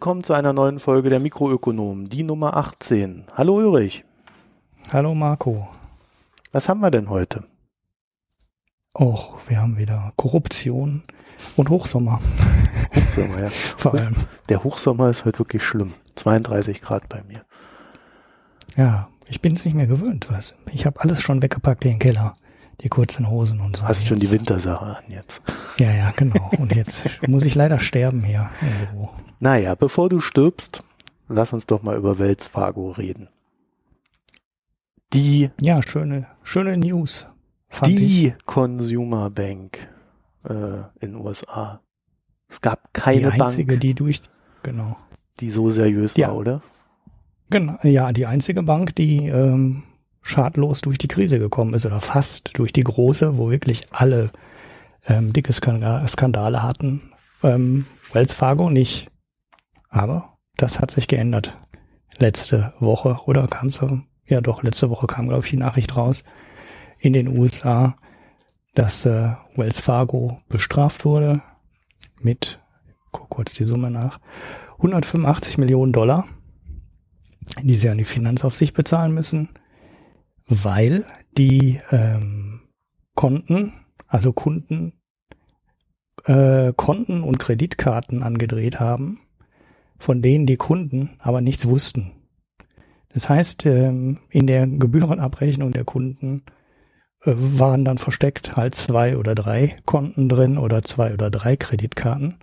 Willkommen zu einer neuen Folge der Mikroökonomen, die Nummer 18. Hallo Ulrich. Hallo Marco. Was haben wir denn heute? Och, wir haben wieder Korruption und Hochsommer. Hochsommer, ja. Vor allem. Der Hochsommer ist heute wirklich schlimm. 32 Grad bei mir. Ja, ich bin es nicht mehr gewöhnt, was. Ich habe alles schon weggepackt in den Keller. Die kurzen Hosen und so. Hast jetzt. schon die Wintersache an jetzt. Ja, ja, genau. Und jetzt muss ich leider sterben hier Büro. Naja, bevor du stirbst, lass uns doch mal über Wells Fargo reden. Die, Ja, schöne, schöne News. Die ich. Consumer Bank äh, in USA. Es gab Die keine einzige, Bank, die durch, genau. die so seriös Ja. war, oder? Genau, ja, die einzige Bank, die ähm, schadlos durch die Krise gekommen ist oder fast durch die große, wo wirklich alle ähm, dicke Skandale, Skandale hatten. Ähm, Wells Fargo nicht. Aber das hat sich geändert. Letzte Woche oder kam so, ja doch, letzte Woche kam, glaube ich, die Nachricht raus in den USA, dass äh, Wells Fargo bestraft wurde mit, guck kurz die Summe nach, 185 Millionen Dollar die sie an die Finanzaufsicht bezahlen müssen, weil die ähm, Konten, also Kunden, äh, Konten und Kreditkarten angedreht haben, von denen die Kunden aber nichts wussten. Das heißt, ähm, in der Gebührenabrechnung der Kunden äh, waren dann versteckt halt zwei oder drei Konten drin oder zwei oder drei Kreditkarten.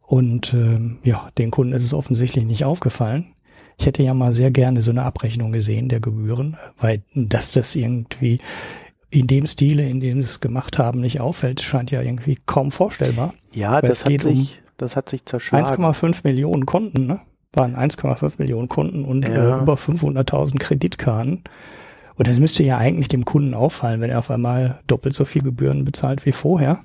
Und ähm, ja, den Kunden ist es offensichtlich nicht aufgefallen. Ich hätte ja mal sehr gerne so eine Abrechnung gesehen der Gebühren, weil dass das irgendwie in dem Stile, in dem sie es gemacht haben, nicht auffällt, scheint ja irgendwie kaum vorstellbar. Ja, Weil das hat sich, das hat sich zerschlagen. 1,5 Millionen Kunden, ne? Waren 1,5 Millionen Kunden und Ja. äh, über 500.000 Kreditkarten. Und das müsste ja eigentlich dem Kunden auffallen, wenn er auf einmal doppelt so viel Gebühren bezahlt wie vorher.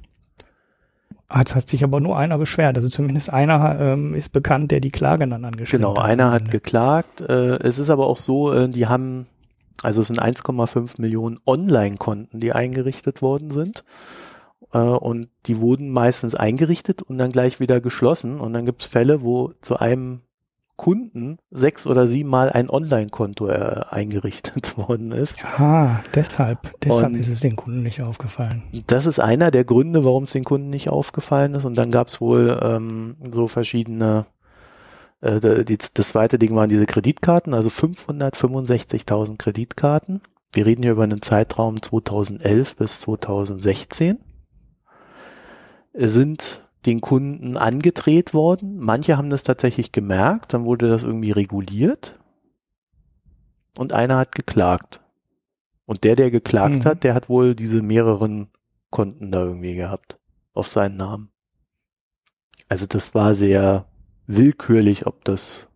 Jetzt hat sich aber nur einer beschwert. Also zumindest einer ähm, ist bekannt, der die Klage dann angeschrieben Genau, hat. einer hat geklagt. Äh, es ist aber auch so, äh, die haben, also es sind 1,5 Millionen Online-Konten, die eingerichtet worden sind. Äh, und die wurden meistens eingerichtet und dann gleich wieder geschlossen. Und dann gibt es Fälle, wo zu einem Kunden sechs oder siebenmal ein Online-Konto äh, eingerichtet worden ist. Ah, deshalb, deshalb Und- ist es den Kunden nicht aufgefallen. Das ist einer der Gründe, warum es den Kunden nicht aufgefallen ist. Und dann gab es wohl ähm, so verschiedene, äh, die, das zweite Ding waren diese Kreditkarten, also 565.000 Kreditkarten. Wir reden hier über einen Zeitraum 2011 bis 2016. Sind den Kunden angedreht worden. Manche haben das tatsächlich gemerkt, dann wurde das irgendwie reguliert. Und einer hat geklagt. Und der, der geklagt Mhm. hat, der hat wohl diese mehreren Konten da irgendwie gehabt. Auf seinen Namen. Also das war sehr willkürlich, ob das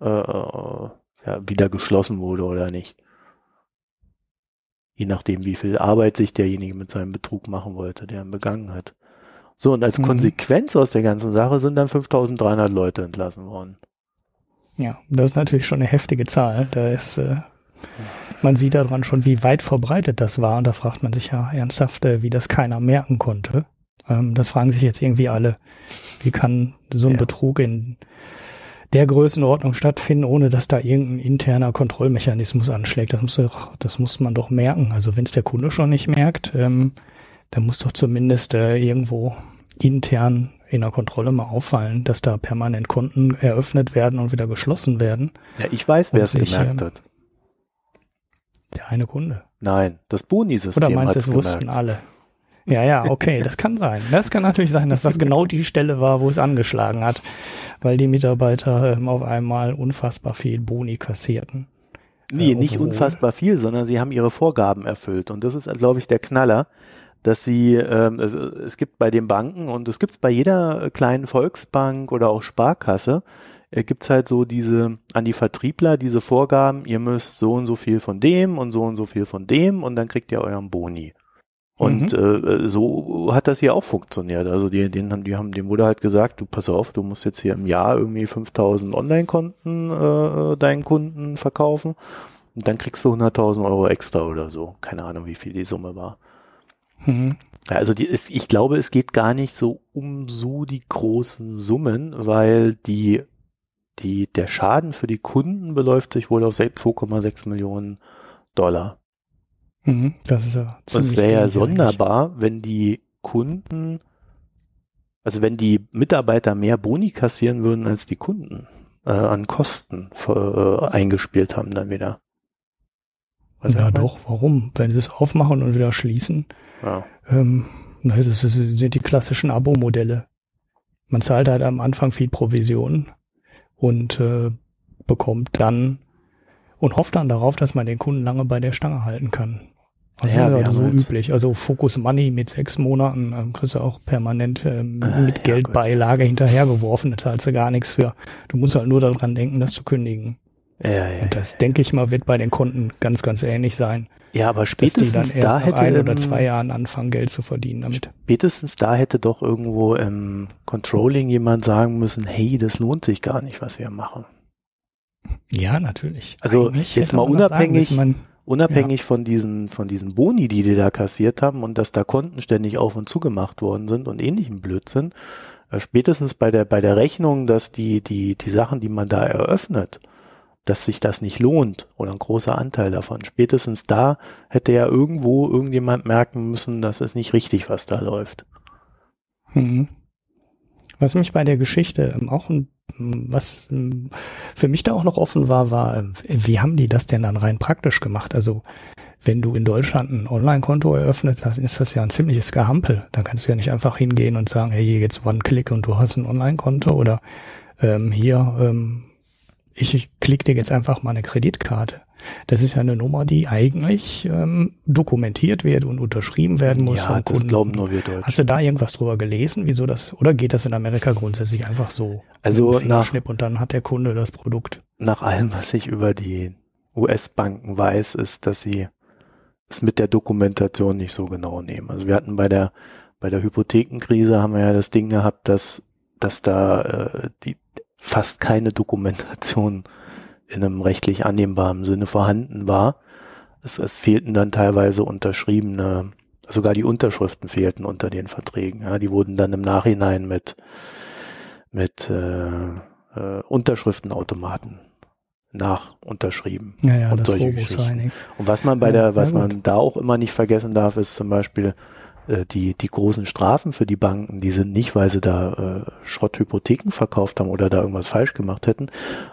äh, äh, ja, wieder geschlossen wurde oder nicht. Je nachdem, wie viel Arbeit sich derjenige mit seinem Betrug machen wollte, der ihn begangen hat. So, und als Mhm. Konsequenz aus der ganzen Sache sind dann 5300 Leute entlassen worden. Ja, das ist natürlich schon eine heftige Zahl. Da ist, äh, man sieht daran schon, wie weit verbreitet das war. Und da fragt man sich ja ernsthaft, äh, wie das keiner merken konnte. Ähm, das fragen sich jetzt irgendwie alle. Wie kann so ein Ja. Betrug in der Größenordnung stattfinden, ohne dass da irgendein interner Kontrollmechanismus anschlägt? Das muss, doch, das muss man doch merken. Also wenn es der Kunde schon nicht merkt, ähm, dann muss doch zumindest äh, irgendwo intern in der Kontrolle mal auffallen, dass da permanent Konten eröffnet werden und wieder geschlossen werden. Ja, ich weiß, wer es gemerkt ähm, hat. Der eine Kunde. Nein, das Boni-System Oder meinst du, es wussten alle? Ja, ja, okay, das kann sein. Das kann natürlich sein, dass das genau die Stelle war, wo es angeschlagen hat, weil die Mitarbeiter ähm, auf einmal unfassbar viel Boni kassierten. Nee, Äh, nicht unfassbar viel, sondern sie haben ihre Vorgaben erfüllt. Und das ist, glaube ich, der Knaller, dass sie, ähm, also es gibt bei den Banken und es gibt es bei jeder kleinen Volksbank oder auch Sparkasse, äh, gibt's halt so diese, an die Vertriebler diese Vorgaben, ihr müsst so und so viel von dem und so und so viel von dem und dann kriegt ihr euren Boni. Und äh, so hat das hier auch funktioniert. Also die, denen haben, die haben, dem wurde halt gesagt, du pass auf, du musst jetzt hier im Jahr irgendwie 5000 Online-Konten äh, deinen Kunden verkaufen und dann kriegst du 100.000 Euro extra oder so. Keine Ahnung, wie viel die Summe war. Mhm. Also die ist, ich glaube, es geht gar nicht so um so die großen Summen, weil die die, der Schaden für die Kunden beläuft sich wohl auf 2,6 Millionen Dollar. Mhm, das ist ja ziemlich Es wäre ja sonderbar, eigentlich. wenn die Kunden, also wenn die Mitarbeiter mehr Boni kassieren würden als die Kunden äh, an Kosten für, äh, eingespielt haben dann wieder. Was ja doch, warum? Wenn sie es aufmachen und wieder schließen, ja. ähm, das sind die klassischen Abo-Modelle. Man zahlt halt am Anfang viel Provision und äh, bekommt dann und hofft dann darauf, dass man den Kunden lange bei der Stange halten kann. Das ja, ist halt so halt üblich. Also Focus Money mit sechs Monaten ähm, kriegst du auch permanent ähm, äh, mit ja, Geldbeilage hinterhergeworfen. Da zahlst du gar nichts für. Du musst halt nur daran denken, das zu kündigen. Ja, ja, und das, denke ich mal, wird bei den Kunden ganz, ganz ähnlich sein. Ja, aber spätestens da hätte ein oder zwei Jahren anfangen, Geld zu verdienen damit. Spätestens da hätte doch irgendwo im Controlling jemand sagen müssen, hey, das lohnt sich gar nicht, was wir machen. Ja, natürlich. Also Eigentlich jetzt mal unabhängig, sagen, unabhängig ja. von diesen, von diesen Boni, die die da kassiert haben und dass da Konten ständig auf und zugemacht worden sind und ähnlichem Blödsinn, äh, spätestens bei der, bei der Rechnung, dass die, die, die Sachen, die man da eröffnet, dass sich das nicht lohnt oder ein großer Anteil davon. Spätestens da hätte ja irgendwo irgendjemand merken müssen, dass es nicht richtig, was da läuft. Mhm. Was mich bei der Geschichte auch ein, was für mich da auch noch offen war, war, wie haben die das denn dann rein praktisch gemacht? Also wenn du in Deutschland ein Online-Konto eröffnet, dann ist das ja ein ziemliches Gehampel. Da kannst du ja nicht einfach hingehen und sagen, hey, hier geht's One-Click und du hast ein Online-Konto oder ähm, hier ähm, ich klicke dir jetzt einfach mal eine Kreditkarte. Das ist ja eine Nummer, die eigentlich ähm, dokumentiert wird und unterschrieben werden muss ja, vom Kunden. Das glauben nur wir Deutschen. Hast du da irgendwas drüber gelesen, wieso das, oder geht das in Amerika grundsätzlich einfach so? Also nach, und dann hat der Kunde das Produkt. Nach allem, was ich über die US-Banken weiß, ist, dass sie es mit der Dokumentation nicht so genau nehmen. Also wir hatten bei der bei der Hypothekenkrise haben wir ja das Ding gehabt, dass dass da äh, die fast keine Dokumentation in einem rechtlich annehmbaren Sinne vorhanden war. Es, es fehlten dann teilweise unterschriebene, sogar die Unterschriften fehlten unter den Verträgen. Ja, die wurden dann im Nachhinein mit mit äh, äh, Unterschriftenautomaten nach unterschrieben. Ja, ja, und das Robo-Signing. Und was man bei der, was man da auch immer nicht vergessen darf, ist zum Beispiel die, die großen Strafen für die Banken, die sind nicht, weil sie da äh, Schrotthypotheken verkauft haben oder da irgendwas falsch gemacht hätten,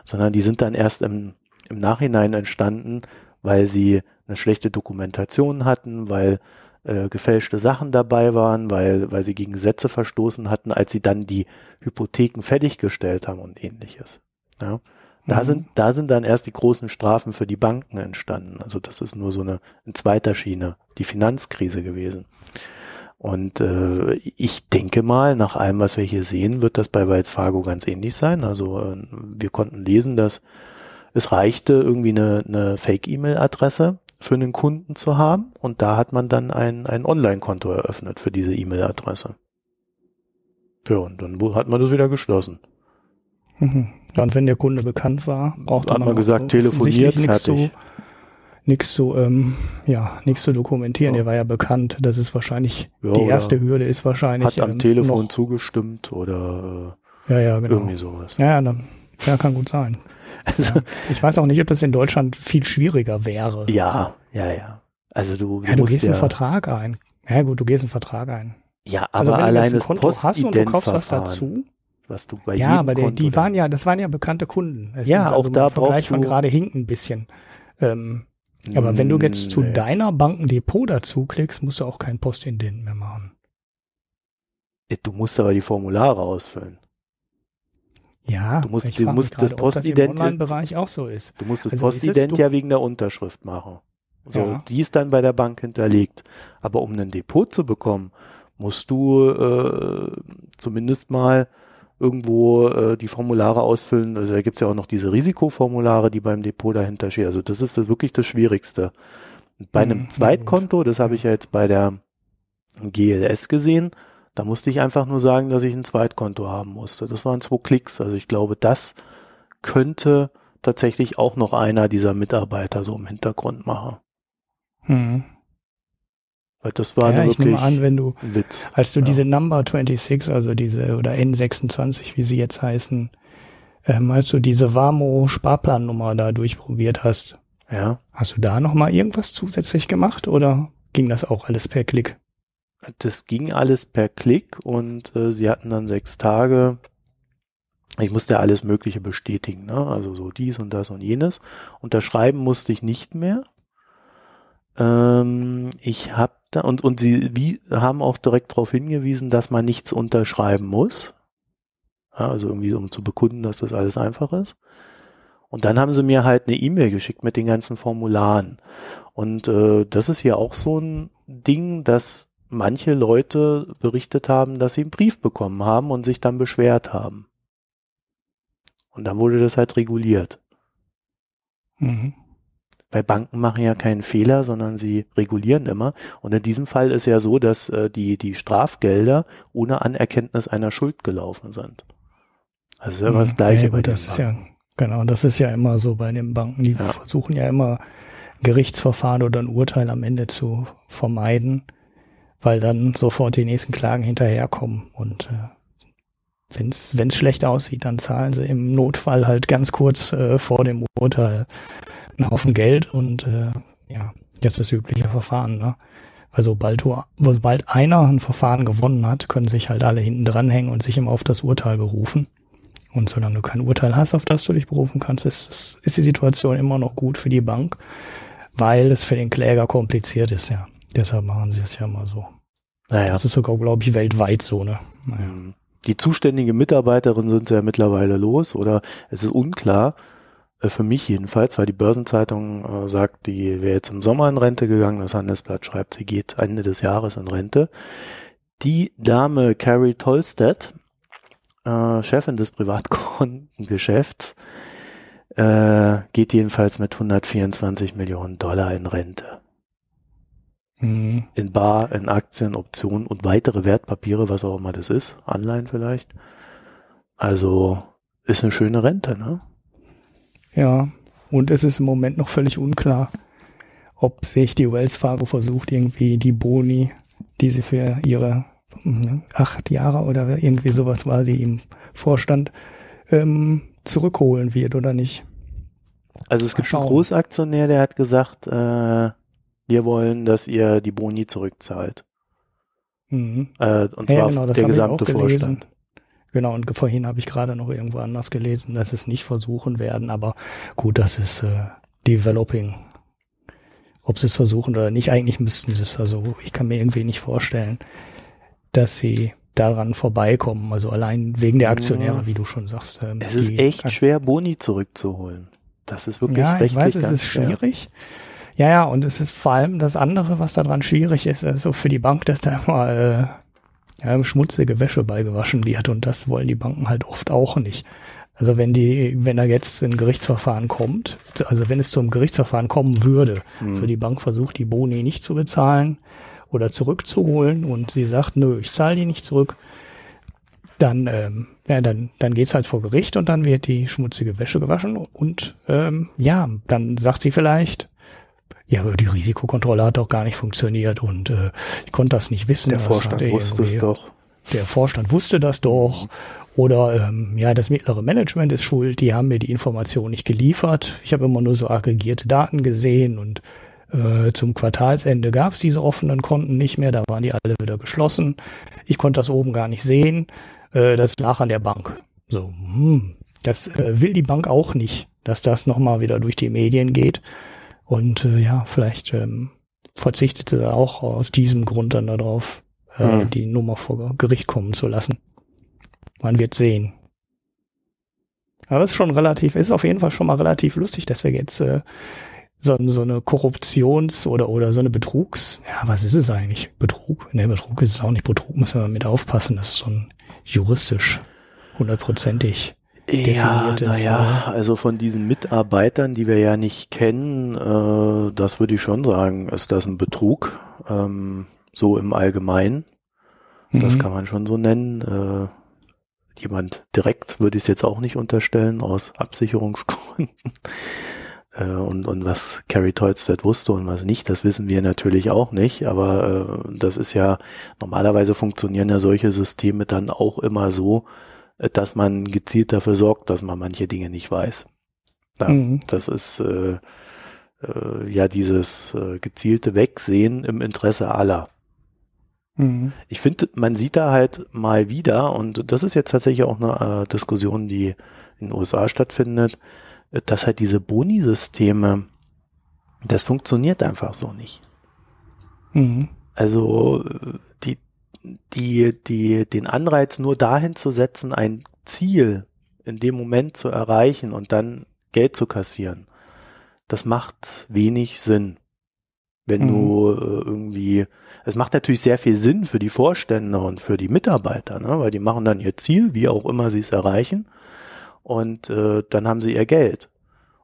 sondern die sind dann erst im, im Nachhinein entstanden, weil sie eine schlechte Dokumentation hatten, weil äh, gefälschte Sachen dabei waren, weil, weil sie gegen Gesetze verstoßen hatten, als sie dann die Hypotheken fertiggestellt haben und ähnliches. Ja. Da mhm. sind, da sind dann erst die großen Strafen für die Banken entstanden. Also das ist nur so eine in zweiter Schiene, die Finanzkrise gewesen. Und äh, ich denke mal, nach allem, was wir hier sehen, wird das bei Wells Fargo ganz ähnlich sein. Also äh, wir konnten lesen, dass es reichte, irgendwie eine, eine Fake-E-Mail-Adresse für einen Kunden zu haben und da hat man dann ein, ein Online-Konto eröffnet für diese E-Mail-Adresse. Ja, und dann hat man das wieder geschlossen. Mhm. Und wenn der Kunde bekannt war, braucht man, man gesagt, telefoniert, fertig. Zu nichts zu, ähm, ja, nichts zu dokumentieren. Ja. Er war ja bekannt. Das ist wahrscheinlich, ja, die erste Hürde ist wahrscheinlich. Hat am ähm, Telefon noch, zugestimmt oder äh, ja, ja, genau. irgendwie sowas. Ja, ja, dann, ja, kann gut sein. Also, ja. Ich weiß auch nicht, ob das in Deutschland viel schwieriger wäre. Ja, ja, ja. Also du, du, ja, du gehst einen Vertrag ein. Ja gut, du gehst einen Vertrag ein. Ja, aber also, wenn allein du das Konto hast und du kaufst was dazu. Was du bei ja, aber der, die waren ja, das waren ja bekannte Kunden. Es ja, auch also da brauchst du. von gerade hinkt ein bisschen. Ähm, aber wenn du jetzt nee. zu deiner Bankendepot dazu klickst, musst du auch kein Postident mehr machen. Du musst aber die Formulare ausfüllen. Ja, du musst, du musst das Postident. Ob bereich auch so ist. Du musst das also Postident ja wegen der Unterschrift machen. So, ja. die ist dann bei der Bank hinterlegt. Aber um ein Depot zu bekommen, musst du äh, zumindest mal irgendwo äh, die Formulare ausfüllen. Also da gibt's ja auch noch diese Risikoformulare, die beim Depot dahinter stehen. Also das ist das wirklich das Schwierigste. bei einem mhm, Zweitkonto, das habe ich ja jetzt bei der GLS gesehen, da musste ich einfach nur sagen, dass ich ein Zweitkonto haben musste. Das waren zwei Klicks. Also ich glaube, das könnte tatsächlich auch noch einer dieser Mitarbeiter so im Hintergrund machen. Hm. Weil das war ja, ich nehme an, wenn du, Witz. als du ja. diese Number 26, also diese, oder N26, wie sie jetzt heißen, ähm, als du diese Warmo-Sparplannummer da durchprobiert hast. Ja. Hast du da nochmal irgendwas zusätzlich gemacht oder ging das auch alles per Klick? Das ging alles per Klick und äh, sie hatten dann sechs Tage. Ich musste ja alles Mögliche bestätigen, ne? also so dies und das und jenes. Unterschreiben musste ich nicht mehr. Ähm, ich habe da und und sie wie haben auch direkt darauf hingewiesen, dass man nichts unterschreiben muss. Ja, also irgendwie um zu bekunden, dass das alles einfach ist. Und dann haben sie mir halt eine E-Mail geschickt mit den ganzen Formularen. Und äh, das ist ja auch so ein Ding, dass manche Leute berichtet haben, dass sie einen Brief bekommen haben und sich dann beschwert haben. Und dann wurde das halt reguliert. Mhm. Weil Banken machen ja keinen Fehler, sondern sie regulieren immer. Und in diesem Fall ist ja so, dass äh, die, die Strafgelder ohne Anerkenntnis einer Schuld gelaufen sind. Also ist immer das Gleiche ja, bei das ist ja Genau, das ist ja immer so bei den Banken. Die ja. versuchen ja immer Gerichtsverfahren oder ein Urteil am Ende zu vermeiden, weil dann sofort die nächsten Klagen hinterherkommen. Und äh, wenn es schlecht aussieht, dann zahlen sie im Notfall halt ganz kurz äh, vor dem Urteil einen Haufen Geld und äh, ja, jetzt das übliche Verfahren. Ne? Also sobald, du, sobald einer ein Verfahren gewonnen hat, können sich halt alle hinten dranhängen und sich immer auf das Urteil berufen. Und solange du kein Urteil hast, auf das du dich berufen kannst, ist, ist die Situation immer noch gut für die Bank, weil es für den Kläger kompliziert ist, ja. Deshalb machen sie es ja immer so. Naja. Das ist sogar, glaube ich, weltweit so, ne? Naja. Die zuständige Mitarbeiterin sind ja mittlerweile los oder es ist unklar, äh, für mich jedenfalls, weil die Börsenzeitung äh, sagt, die wäre jetzt im Sommer in Rente gegangen, das Handelsblatt schreibt, sie geht Ende des Jahres in Rente. Die Dame Carrie Tolstedt, äh, Chefin des Privatkundengeschäfts, äh, geht jedenfalls mit 124 Millionen Dollar in Rente. Mhm. In Bar, in Aktien, Optionen und weitere Wertpapiere, was auch immer das ist, Anleihen vielleicht. Also ist eine schöne Rente, ne? Ja, und es ist im Moment noch völlig unklar, ob sich die Wells Fargo versucht, irgendwie die Boni, die sie für ihre acht Jahre oder irgendwie sowas war, die im Vorstand ähm, zurückholen wird oder nicht. Also es gibt einen Großaktionär, der hat gesagt, äh, wir wollen, dass ihr die Boni zurückzahlt. Mhm. Äh, und zwar ja, genau, der gesamte Vorstand. Genau, und vorhin habe ich gerade noch irgendwo anders gelesen, dass es nicht versuchen werden, aber gut, das ist äh, Developing. Ob sie es versuchen oder nicht, eigentlich müssten sie es. Also ich kann mir irgendwie nicht vorstellen, dass sie daran vorbeikommen. Also allein wegen der Aktionäre, wie du schon sagst. Ähm, es ist echt schwer, Boni zurückzuholen. Das ist wirklich Ja, ich weiß, es ist schwierig. Ja, ja, und es ist vor allem das andere, was daran schwierig ist, also für die Bank, dass da immer äh, ja, schmutzige Wäsche beigewaschen wird und das wollen die Banken halt oft auch nicht. Also wenn die, wenn da jetzt ein Gerichtsverfahren kommt, also wenn es zum Gerichtsverfahren kommen würde, hm. so die Bank versucht, die Boni nicht zu bezahlen, oder zurückzuholen und sie sagt, nö, ich zahle die nicht zurück, dann, ähm, ja, dann, dann geht's halt vor Gericht und dann wird die schmutzige Wäsche gewaschen und ähm, ja, dann sagt sie vielleicht, ja, aber die Risikokontrolle hat doch gar nicht funktioniert und äh, ich konnte das nicht wissen. Der Vorstand wusste es doch. Der Vorstand wusste das doch. Oder ähm, ja, das mittlere Management ist schuld, die haben mir die Information nicht geliefert. Ich habe immer nur so aggregierte Daten gesehen und äh, zum Quartalsende gab es diese offenen Konten nicht mehr, da waren die alle wieder geschlossen. Ich konnte das oben gar nicht sehen. Äh, das lag an der Bank. So, hm, das äh, will die Bank auch nicht, dass das nochmal wieder durch die Medien geht. Und äh, ja, vielleicht ähm, verzichtet sie auch aus diesem Grund dann darauf, äh, hm. die Nummer vor Gericht kommen zu lassen. Man wird sehen. Aber es ist schon relativ, ist auf jeden Fall schon mal relativ lustig, dass wir jetzt äh, so, so eine Korruptions- oder, oder so eine Betrugs, ja, was ist es eigentlich? Betrug? Ne, Betrug ist es auch nicht. Betrug müssen wir mit aufpassen. Das ist ein juristisch hundertprozentig ja, naja, also von diesen Mitarbeitern, die wir ja nicht kennen, äh, das würde ich schon sagen, ist das ein Betrug, ähm, so im Allgemeinen. Das mhm. kann man schon so nennen. Äh, jemand direkt würde ich es jetzt auch nicht unterstellen, aus Absicherungsgründen. Äh, und, und was Carrie Tolstad wusste und was nicht, das wissen wir natürlich auch nicht. Aber äh, das ist ja, normalerweise funktionieren ja solche Systeme dann auch immer so, dass man gezielt dafür sorgt, dass man manche Dinge nicht weiß. Ja, mhm. Das ist äh, äh, ja dieses äh, gezielte Wegsehen im Interesse aller. Mhm. Ich finde, man sieht da halt mal wieder, und das ist jetzt tatsächlich auch eine äh, Diskussion, die in den USA stattfindet, äh, dass halt diese Boni-Systeme, das funktioniert einfach so nicht. Mhm. Also die, die, den Anreiz nur dahin zu setzen, ein Ziel in dem Moment zu erreichen und dann Geld zu kassieren, das macht wenig Sinn. Wenn mhm. du äh, irgendwie, es macht natürlich sehr viel Sinn für die Vorstände und für die Mitarbeiter, ne? weil die machen dann ihr Ziel, wie auch immer sie es erreichen, und äh, dann haben sie ihr Geld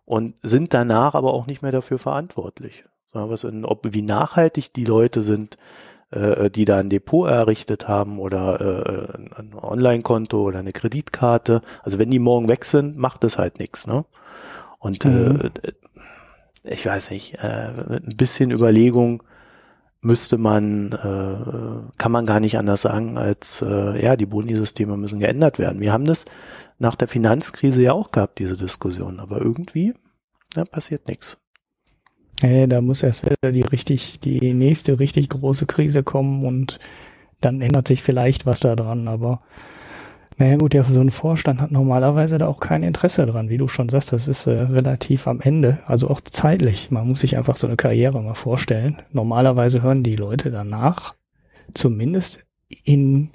und sind danach aber auch nicht mehr dafür verantwortlich. Was in, ob wie nachhaltig die Leute sind, äh, die da ein Depot errichtet haben oder äh, ein Online-Konto oder eine Kreditkarte. Also wenn die morgen weg sind, macht das halt nichts. Ne? Und mhm. äh, ich weiß nicht, äh, mit ein bisschen Überlegung müsste man, äh, kann man gar nicht anders sagen, als äh, ja, die Boni-Systeme müssen geändert werden. Wir haben das nach der Finanzkrise ja auch gehabt, diese Diskussion, aber irgendwie ja, passiert nichts. Hey, da muss erst wieder die richtig, die nächste richtig große Krise kommen und dann ändert sich vielleicht was da dran, aber naja gut, ja, so ein Vorstand hat normalerweise da auch kein Interesse dran, wie du schon sagst, das ist äh, relativ am Ende, also auch zeitlich. Man muss sich einfach so eine Karriere mal vorstellen. Normalerweise hören die Leute danach zumindest in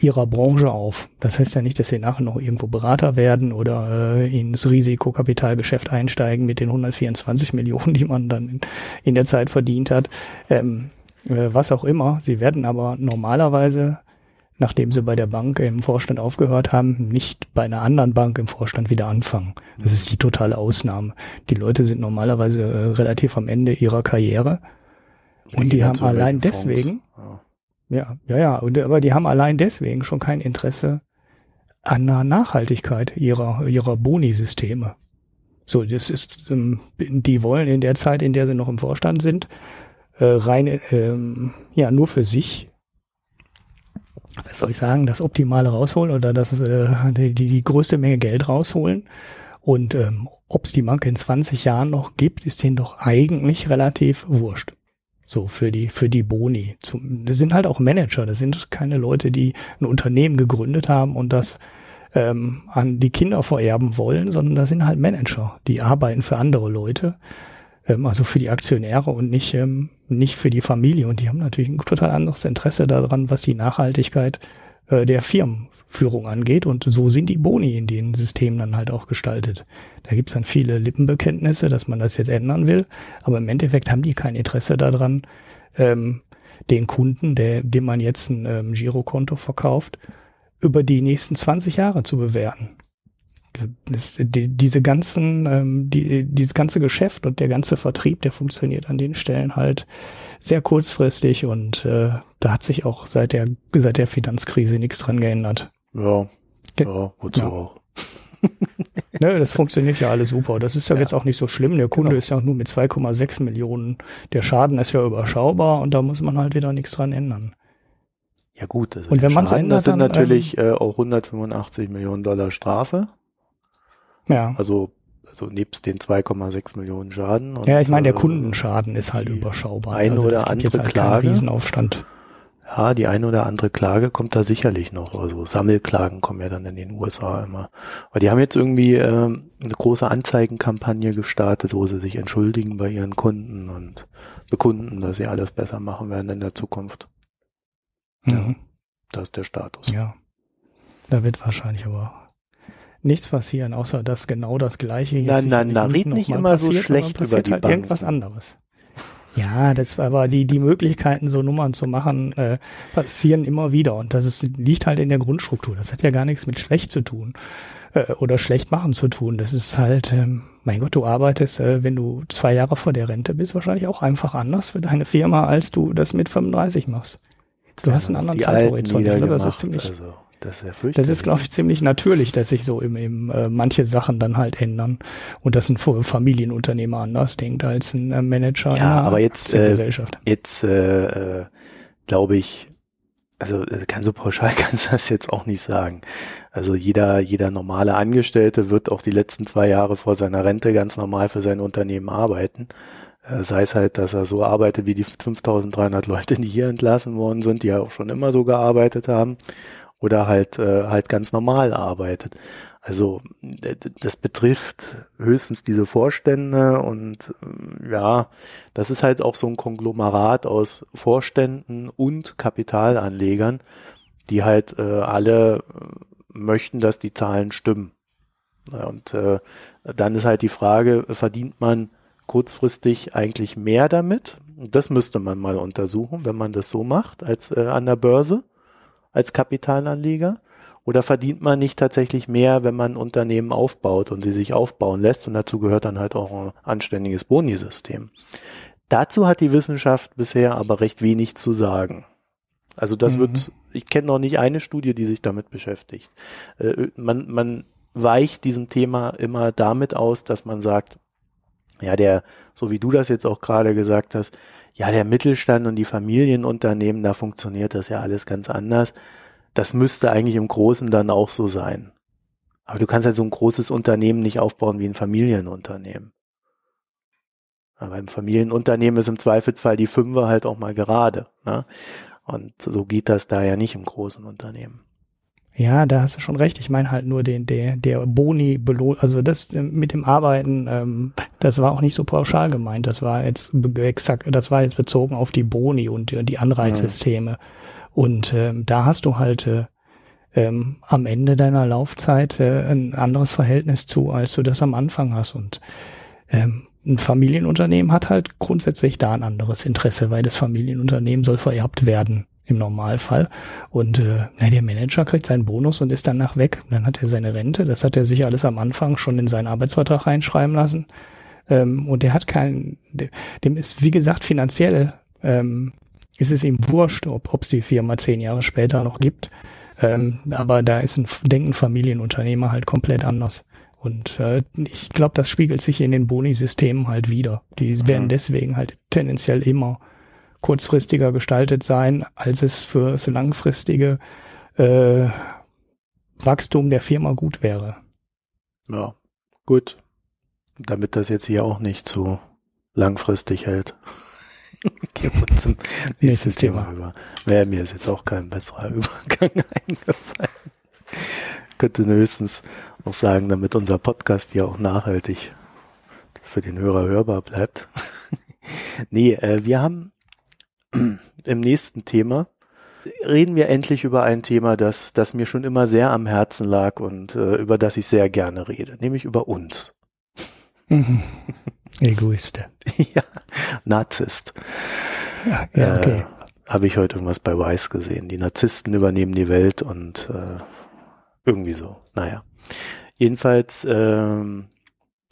ihrer Branche auf. Das heißt ja nicht, dass sie nachher noch irgendwo Berater werden oder äh, ins Risikokapitalgeschäft einsteigen mit den 124 Millionen, die man dann in, in der Zeit verdient hat. Ähm, äh, was auch immer. Sie werden aber normalerweise nachdem sie bei der Bank im Vorstand aufgehört haben, nicht bei einer anderen Bank im Vorstand wieder anfangen. Das ist die totale Ausnahme. Die Leute sind normalerweise äh, relativ am Ende ihrer Karriere und die haben allein deswegen, ja, ja, ja, und, aber die haben allein deswegen schon kein Interesse an der Nachhaltigkeit ihrer, ihrer Boni-Systeme. So, das ist, ähm, die wollen in der Zeit, in der sie noch im Vorstand sind, äh, rein, ähm, ja, nur für sich was soll ich sagen, das Optimale rausholen oder das, äh, die, die größte Menge Geld rausholen. Und ähm, ob es die Bank in 20 Jahren noch gibt, ist denen doch eigentlich relativ wurscht. So für die für die Boni. Das sind halt auch Manager. Das sind keine Leute, die ein Unternehmen gegründet haben und das ähm, an die Kinder vererben wollen, sondern das sind halt Manager, die arbeiten für andere Leute ähm, also für die Aktionäre und nicht, ähm, nicht für die Familie. Und die haben natürlich ein total anderes Interesse daran, was die Nachhaltigkeit äh, der Firmenführung angeht. Und so sind die Boni in den Systemen dann halt auch gestaltet. Da gibt's dann viele Lippenbekenntnisse, dass man das jetzt ändern will. Aber im Endeffekt haben die kein Interesse daran, ähm, den Kunden, der, dem man jetzt ein ähm, Girokonto verkauft, über die nächsten 20 Jahre zu bewerten. Das, die, diese ganzen, ähm, die, dieses ganze Geschäft und der ganze Vertrieb, der funktioniert an den Stellen halt sehr kurzfristig und äh, da hat sich auch seit der seit der Finanzkrise nichts dran geändert. Ja, ja wozu ja. auch. ne, das funktioniert ja alles super. Das ist ja, ja. jetzt auch nicht so schlimm. Der Kunde genau. ist ja nur mit 2,6 Millionen. Der Schaden ist ja überschaubar und da muss man halt wieder nichts dran ändern. Ja gut, also und wenn man ändert, das sind dann, natürlich ähm, äh, auch 185 Millionen Dollar Strafe. Ja. Also, also nebst den 2,6 Millionen Schaden. Und, ja, ich meine, der äh, Kundenschaden ist halt überschaubar. Eine also oder andere halt Klage. Riesenaufstand. Ja, die eine oder andere Klage kommt da sicherlich noch. Also Sammelklagen kommen ja dann in den USA immer. Aber die haben jetzt irgendwie äh, eine große Anzeigenkampagne gestartet, wo sie sich entschuldigen bei ihren Kunden und bekunden, dass sie alles besser machen werden in der Zukunft. Mhm. Ja, das ist der Status. Ja. Da wird wahrscheinlich aber nichts passieren, außer dass genau das Gleiche jetzt Nein, nein, nein, red nicht immer passiert, so schlecht über die halt irgendwas anderes. Ja, das aber die die Möglichkeiten so Nummern zu machen äh, passieren immer wieder und das ist, liegt halt in der Grundstruktur. Das hat ja gar nichts mit schlecht zu tun äh, oder schlecht machen zu tun. Das ist halt, ähm, mein Gott, du arbeitest, äh, wenn du zwei Jahre vor der Rente bist, wahrscheinlich auch einfach anders für deine Firma, als du das mit 35 machst. Du hast einen anderen Zeithorizont. Ich glaube, das ist ziemlich. Also das ist ja. Das ist, glaube ich, ziemlich natürlich, dass sich so im, im äh, manche Sachen dann halt ändern und dass ein Familienunternehmer anders denkt als ein äh, Manager ja, aber jetzt, äh, Gesellschaft. Jetzt äh, äh, glaube ich, also kann so pauschal kannst du das jetzt auch nicht sagen. Also jeder, jeder normale Angestellte wird auch die letzten zwei Jahre vor seiner Rente ganz normal für sein Unternehmen arbeiten. Äh, sei es halt, dass er so arbeitet wie die 5300 Leute, die hier entlassen worden sind, die ja auch schon immer so gearbeitet haben, oder halt, äh, halt ganz normal arbeitet. Also das betrifft höchstens diese Vorstände und äh, ja, das ist halt auch so ein Konglomerat aus Vorständen und Kapitalanlegern, die halt äh, alle möchten, dass die Zahlen stimmen. Und äh, dann ist halt die Frage, verdient man kurzfristig eigentlich mehr damit? Das müsste man mal untersuchen, wenn man das so macht als äh, an der Börse als Kapitalanleger. Oder verdient man nicht tatsächlich mehr, wenn man Unternehmen aufbaut und sie sich aufbauen lässt? Und dazu gehört dann halt auch ein anständiges Bonisystem. Dazu hat die Wissenschaft bisher aber recht wenig zu sagen. Also das mhm. wird, ich kenne noch nicht eine Studie, die sich damit beschäftigt. Äh, man, man weicht diesem Thema immer damit aus, dass man sagt, ja, der, so wie du das jetzt auch gerade gesagt hast, ja, der Mittelstand und die Familienunternehmen, da funktioniert das ja alles ganz anders. Das müsste eigentlich im Großen dann auch so sein. Aber du kannst halt so ein großes Unternehmen nicht aufbauen wie ein Familienunternehmen. Aber im Familienunternehmen ist im Zweifelsfall die Fünfer halt auch mal gerade. Ne? Und so geht das da ja nicht im großen Unternehmen. Ja, da hast du schon recht. Ich meine halt nur den, der, der Boni belohnt, also das äh, mit dem Arbeiten, ähm, das war auch nicht so pauschal gemeint. Das war jetzt exakt, das war jetzt bezogen auf die Boni und die Anreizsysteme. Ja. Und ähm, da hast du halt äh, ähm, am Ende deiner Laufzeit äh, ein anderes Verhältnis zu, als du das am Anfang hast. Und ähm, ein Familienunternehmen hat halt grundsätzlich da ein anderes Interesse, weil das Familienunternehmen soll vererbt werden im Normalfall. Und äh, na, der Manager kriegt seinen Bonus und ist danach weg. Dann hat er seine Rente. Das hat er sich alles am Anfang schon in seinen Arbeitsvertrag reinschreiben lassen. Ähm, und der hat keinen, dem ist, wie gesagt, finanziell ähm, ist es ihm wurscht, ob es die Firma zehn Jahre später noch gibt. Ähm, aber da ist ein denken Familienunternehmer halt komplett anders. Und äh, ich glaube, das spiegelt sich in den Boni-Systemen halt wieder. Die werden deswegen halt tendenziell immer kurzfristiger gestaltet sein, als es für das langfristige äh, Wachstum der Firma gut wäre. Ja, gut. Damit das jetzt hier auch nicht zu langfristig hält. Nächstes Thema, Thema über. Wäre mir ist jetzt auch kein besserer Übergang eingefallen. Könnte höchstens noch sagen, damit unser Podcast hier auch nachhaltig für den Hörer hörbar bleibt. nee, äh, wir haben im nächsten Thema reden wir endlich über ein Thema, das, das mir schon immer sehr am Herzen lag und äh, über das ich sehr gerne rede, nämlich über uns. Mhm. Egoiste. ja, Narzisst. Ja, ja okay. Äh, Habe ich heute irgendwas bei Weiß gesehen. Die Narzissten übernehmen die Welt und äh, irgendwie so. Naja. Jedenfalls ähm,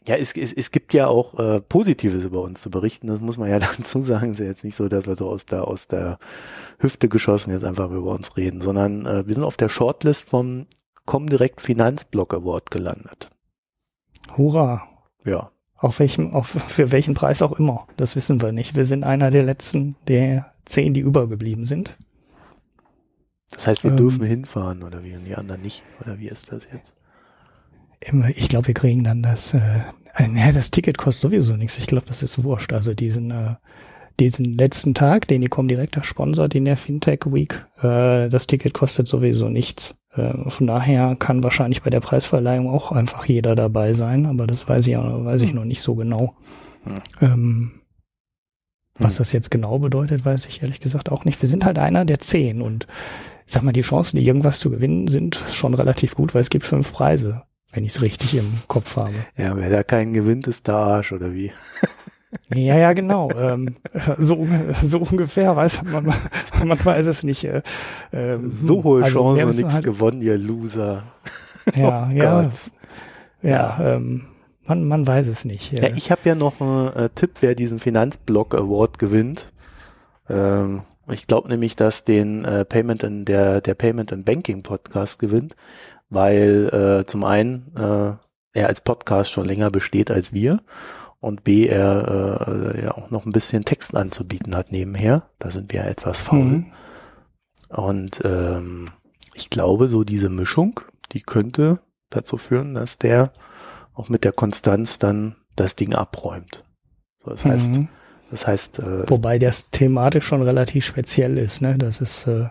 ja, es, es, es gibt ja auch äh, Positives über uns zu berichten, das muss man ja dazu sagen. Es ist ja jetzt nicht so, dass wir so aus der, aus der Hüfte geschossen jetzt einfach über uns reden, sondern äh, wir sind auf der Shortlist vom Comdirect Finanzblock Award gelandet. Hurra! Ja. Auf welchem, auf, für welchen Preis auch immer, das wissen wir nicht. Wir sind einer der letzten, der zehn, die übergeblieben sind. Das heißt, wir ähm, dürfen hinfahren oder wie und die anderen nicht? Oder wie ist das jetzt? Ich glaube, wir kriegen dann das, äh, naja, das Ticket kostet sowieso nichts. Ich glaube, das ist wurscht. Also diesen, äh, diesen letzten Tag, den die Comdirect sponsert in der Fintech Week, äh, das Ticket kostet sowieso nichts. Äh, von daher kann wahrscheinlich bei der Preisverleihung auch einfach jeder dabei sein, aber das weiß ich, weiß ich hm. noch nicht so genau. Hm. Ähm, was hm. das jetzt genau bedeutet, weiß ich ehrlich gesagt auch nicht. Wir sind halt einer der zehn und ich sag mal, die Chancen, irgendwas zu gewinnen, sind schon relativ gut, weil es gibt fünf Preise wenn ich es richtig im Kopf habe. Ja, wer da keinen gewinnt, ist der Arsch, oder wie? Ja, ja, genau. Ähm, so, so ungefähr weiß man, man weiß es nicht. Äh, ähm, so hohe also, Chance und nichts halt, gewonnen, ihr Loser. Ja, oh ja, Gott. ja. Ähm, man, man weiß es nicht. Ja, ich habe ja noch einen äh, Tipp, wer diesen Finanzblock Award gewinnt. Ähm, ich glaube nämlich, dass den äh, Payment in der der Payment and Banking Podcast gewinnt, weil äh, zum einen äh, er als Podcast schon länger besteht als wir und B, er äh, ja auch noch ein bisschen Text anzubieten hat nebenher. Da sind wir etwas faul. Mhm. Und ähm, ich glaube, so diese Mischung, die könnte dazu führen, dass der auch mit der Konstanz dann das Ding abräumt. So, das heißt, mhm. das heißt, äh, wobei das thematisch schon relativ speziell ist, ne? Das ist äh,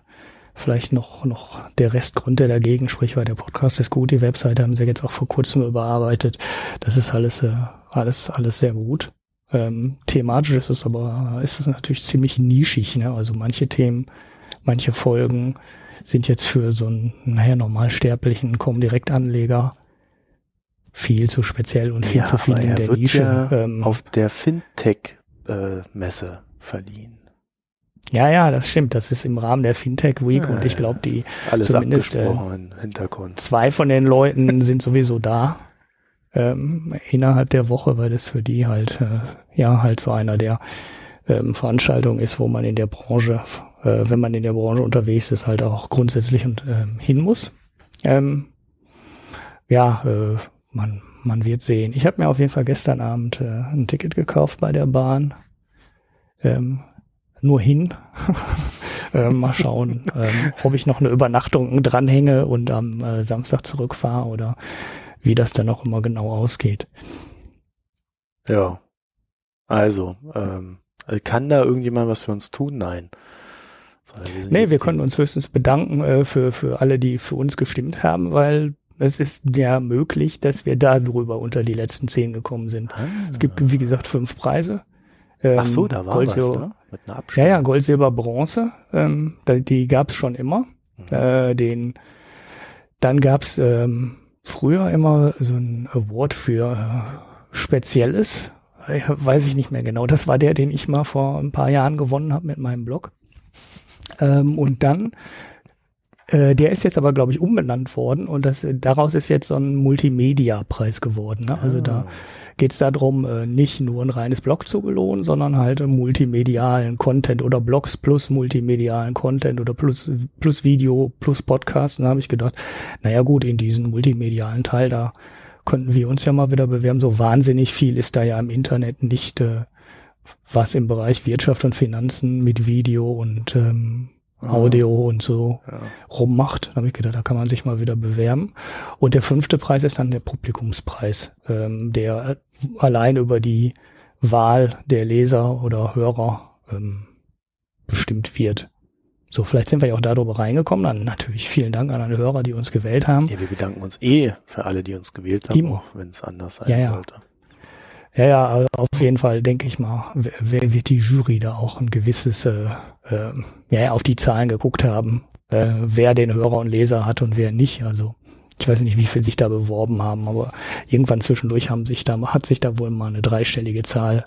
vielleicht noch noch der Restgrund, der dagegen spricht, weil der Podcast ist gut, die Webseite haben sie jetzt auch vor kurzem überarbeitet. Das ist alles äh, alles alles sehr gut. Ähm, thematisch ist es aber ist es natürlich ziemlich nischig, ne? Also manche Themen, manche Folgen sind jetzt für so einen naja normalsterblichen Comdirect-Anleger viel zu speziell und viel ja, zu viel in der Nische. Ja ähm, auf der Fintech-Messe äh, verliehen. Ja, ja, das stimmt. Das ist im Rahmen der Fintech Week ja, und ich glaube, die Alles zumindest äh, zwei von den Leuten sind sowieso da ähm, innerhalb der Woche, weil das für die halt äh, ja halt so einer der ähm, Veranstaltungen ist, wo man in der Branche, äh, wenn man in der Branche unterwegs ist, halt auch grundsätzlich und, ähm, hin muss. Ähm, ja, äh, man, man wird sehen. Ich habe mir auf jeden Fall gestern Abend äh, ein Ticket gekauft bei der Bahn. Ähm, nur hin. ähm, mal schauen, ähm, ob ich noch eine Übernachtung dranhänge und am äh, Samstag zurückfahre oder wie das dann auch immer genau ausgeht. Ja. Also, ähm, kann da irgendjemand was für uns tun? Nein. Wir nee, wir können uns höchstens bedanken äh, für, für alle, die für uns gestimmt haben, weil es ist ja möglich, dass wir da drüber unter die letzten zehn gekommen sind. Ah. Es gibt, wie gesagt, fünf Preise. Ähm, Ach so, da war Gold, was, da? Mit einer Ja, ja, Gold, Silber, Bronze. Ähm, die gab's schon immer. Mhm. Äh, den, dann gab's ähm, früher immer so ein Award für äh, Spezielles. Äh, weiß ich nicht mehr genau. Das war der, den ich mal vor ein paar Jahren gewonnen habe mit meinem Blog. Ähm, und dann äh, der ist jetzt aber, glaube ich, umbenannt worden und das, daraus ist jetzt so ein Multimedia-Preis geworden. Ne? Also ah. da geht es darum, äh, nicht nur ein reines Blog zu belohnen, sondern halt multimedialen Content oder Blogs plus multimedialen Content oder plus, plus Video plus Podcast. Und da habe ich gedacht, naja gut, in diesen multimedialen Teil, da könnten wir uns ja mal wieder bewerben. So wahnsinnig viel ist da ja im Internet nicht, äh, was im Bereich Wirtschaft und Finanzen mit Video und ähm, Audio ja. und so ja. rummacht. Da habe ich gedacht, da kann man sich mal wieder bewerben. Und der fünfte Preis ist dann der Publikumspreis, ähm, der allein über die Wahl der Leser oder Hörer ähm, bestimmt wird. So, vielleicht sind wir ja auch darüber reingekommen. Dann natürlich vielen Dank an alle Hörer, die uns gewählt haben. Ja, wir bedanken uns eh für alle, die uns gewählt haben, Ihm. auch wenn es anders sein ja, ja. sollte. Ja, ja, also auf jeden Fall denke ich mal, wer wird die Jury da auch ein gewisses, äh, äh, ja, auf die Zahlen geguckt haben, äh, wer den Hörer und Leser hat und wer nicht. Also ich weiß nicht, wie viel sich da beworben haben, aber irgendwann zwischendurch haben sich da, hat sich da wohl mal eine dreistellige Zahl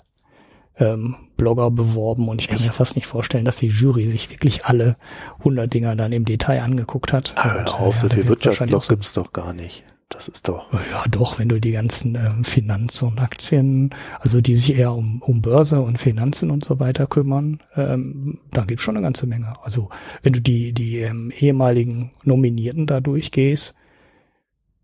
ähm, Blogger beworben und ich kann Echt? mir fast nicht vorstellen, dass die Jury sich wirklich alle 100 Dinger dann im Detail angeguckt hat. Hör auf, so viel Wirtschaftsblog so gibt's doch gar nicht. Das ist doch. Ja, doch, wenn du die ganzen ähm, Finanz- und Aktien, also die sich eher um, um Börse und Finanzen und so weiter kümmern, ähm, da gibt's schon eine ganze Menge. Also wenn du die, die ähm, ehemaligen Nominierten da durchgehst,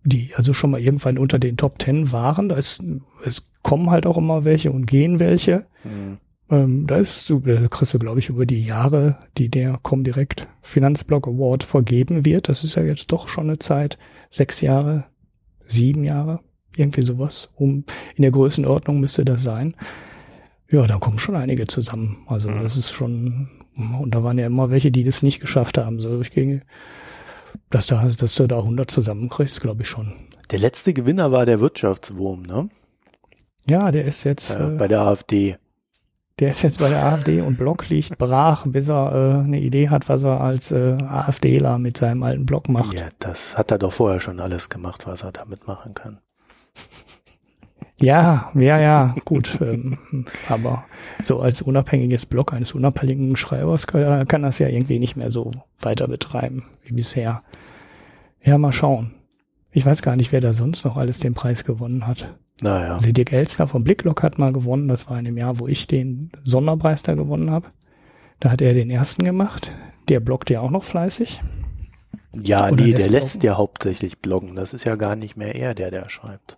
die also schon mal irgendwann unter den Top Ten waren, da ist, es kommen halt auch immer welche und gehen welche. Mhm. Ähm, da ist so, da kriegst du, glaube ich, über die Jahre, die der Comdirect Finanzblog Award vergeben wird. Das ist ja jetzt doch schon eine Zeit, sechs Jahre, sieben Jahre, irgendwie sowas. Um in der Größenordnung müsste das sein. Ja, da kommen schon einige zusammen. Also mhm. das ist schon, und da waren ja immer welche, die das nicht geschafft haben. So ich ging, dass da, dass du da 100 zusammenkriegst, glaube ich schon. Der letzte Gewinner war der Wirtschaftswurm, ne? Ja, der ist jetzt ja, äh, bei der AfD. Der ist jetzt bei der AfD und Block liegt brach, bis er äh, eine Idee hat, was er als äh, AfDler mit seinem alten Block macht. Ja, das hat er doch vorher schon alles gemacht, was er damit machen kann. Ja, ja, ja, gut. ähm, aber so als unabhängiges Blog eines unabhängigen Schreibers kann, kann das ja irgendwie nicht mehr so weiter betreiben wie bisher. Ja, mal schauen. Ich weiß gar nicht, wer da sonst noch alles den Preis gewonnen hat. Naja. Also Dirk Elster vom Blicklock hat mal gewonnen. Das war in dem Jahr, wo ich den Sonderpreis da gewonnen habe. Da hat er den ersten gemacht. Der bloggt ja auch noch fleißig. Ja, Oder nee, der lässt ja hauptsächlich bloggen. Das ist ja gar nicht mehr er, der der schreibt.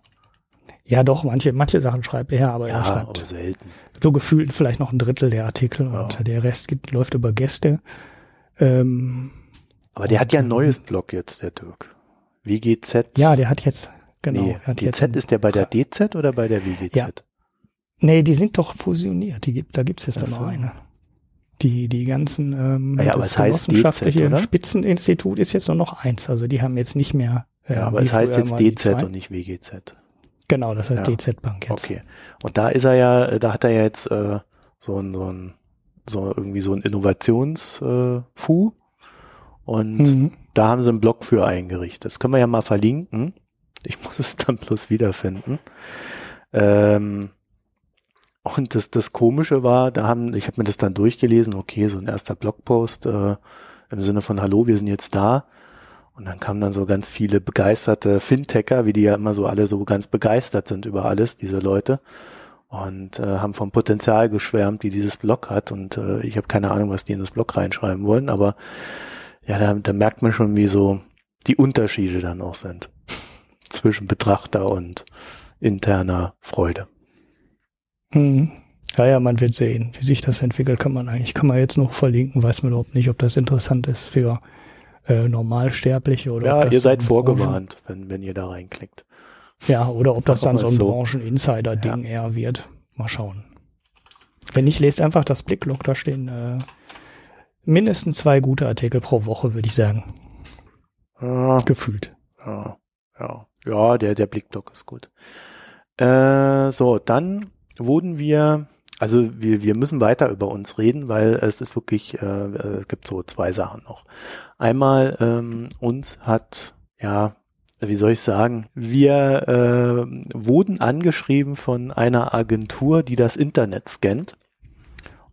Ja, doch, manche, manche Sachen schreibt er, aber ja, er schreibt aber selten. so gefühlt vielleicht noch ein Drittel der Artikel ja. und der Rest geht, läuft über Gäste. Ähm, Aber der hat ja ein neues Blog jetzt, der Dirk. WGZ. Ja, der hat jetzt, genau. Nee, hat GZ jetzt ist der bei der DZ oder bei der WGZ? Ja. Nee, die sind doch fusioniert. Die gibt, da gibt's jetzt noch eine. Die, die ganzen, ähm, Ah ja, das genossenschaftliche DZ? Spitzeninstitut ist jetzt nur noch eins. Also die haben jetzt nicht mehr. äh, Ja, aber es heißt jetzt DZ und nicht WGZ. Genau, das heißt Ja. DZ Bank jetzt. Okay. Und da ist er ja, da hat er ja jetzt äh, so ein, so ein, so irgendwie so ein Innovationsfu. Äh, und Mhm. da haben sie einen Blog für eingerichtet. Das können wir ja mal verlinken. Ich muss es dann bloß wiederfinden. Ähm, und das, das Komische war, da haben, ich habe mir das dann durchgelesen, okay, so ein erster Blogpost äh, im Sinne von Hallo, wir sind jetzt da. Und dann kamen dann so ganz viele begeisterte Fintecher, wie die ja immer so alle so ganz begeistert sind über alles, diese Leute. Und äh, haben vom Potenzial geschwärmt, wie dieses Blog hat. Und äh, ich habe keine Ahnung, was die in das Blog reinschreiben wollen, aber ja, da, da merkt man schon, wie so die Unterschiede dann auch sind zwischen Betrachter und interner Freude. Mhm. Ja, ja, man wird sehen, wie sich das entwickelt, kann man eigentlich, kann man jetzt noch verlinken, weiß man überhaupt nicht, ob das interessant ist für äh, Normalsterbliche oder Ja, ihr seid vorgewarnt, wenn, wenn ihr da reinklickt. Branchen, ja, oder ob das dann so ein so. Branchen-Insider-Ding eher wird. Mal schauen. Wenn nicht, lest einfach das Blicklog, da stehen äh, mindestens zwei gute Artikel pro Woche, würde ich sagen. Ja, Gefühlt. ja, ja. Ja der, der Blickblock ist gut. Äh, so, dann wurden wir, also wir, wir müssen weiter über uns reden, weil es ist wirklich, äh, es gibt so zwei Sachen noch. Einmal, ähm, uns hat, ja, wie soll ich sagen, wir äh, wurden angeschrieben von einer Agentur, die das Internet scannt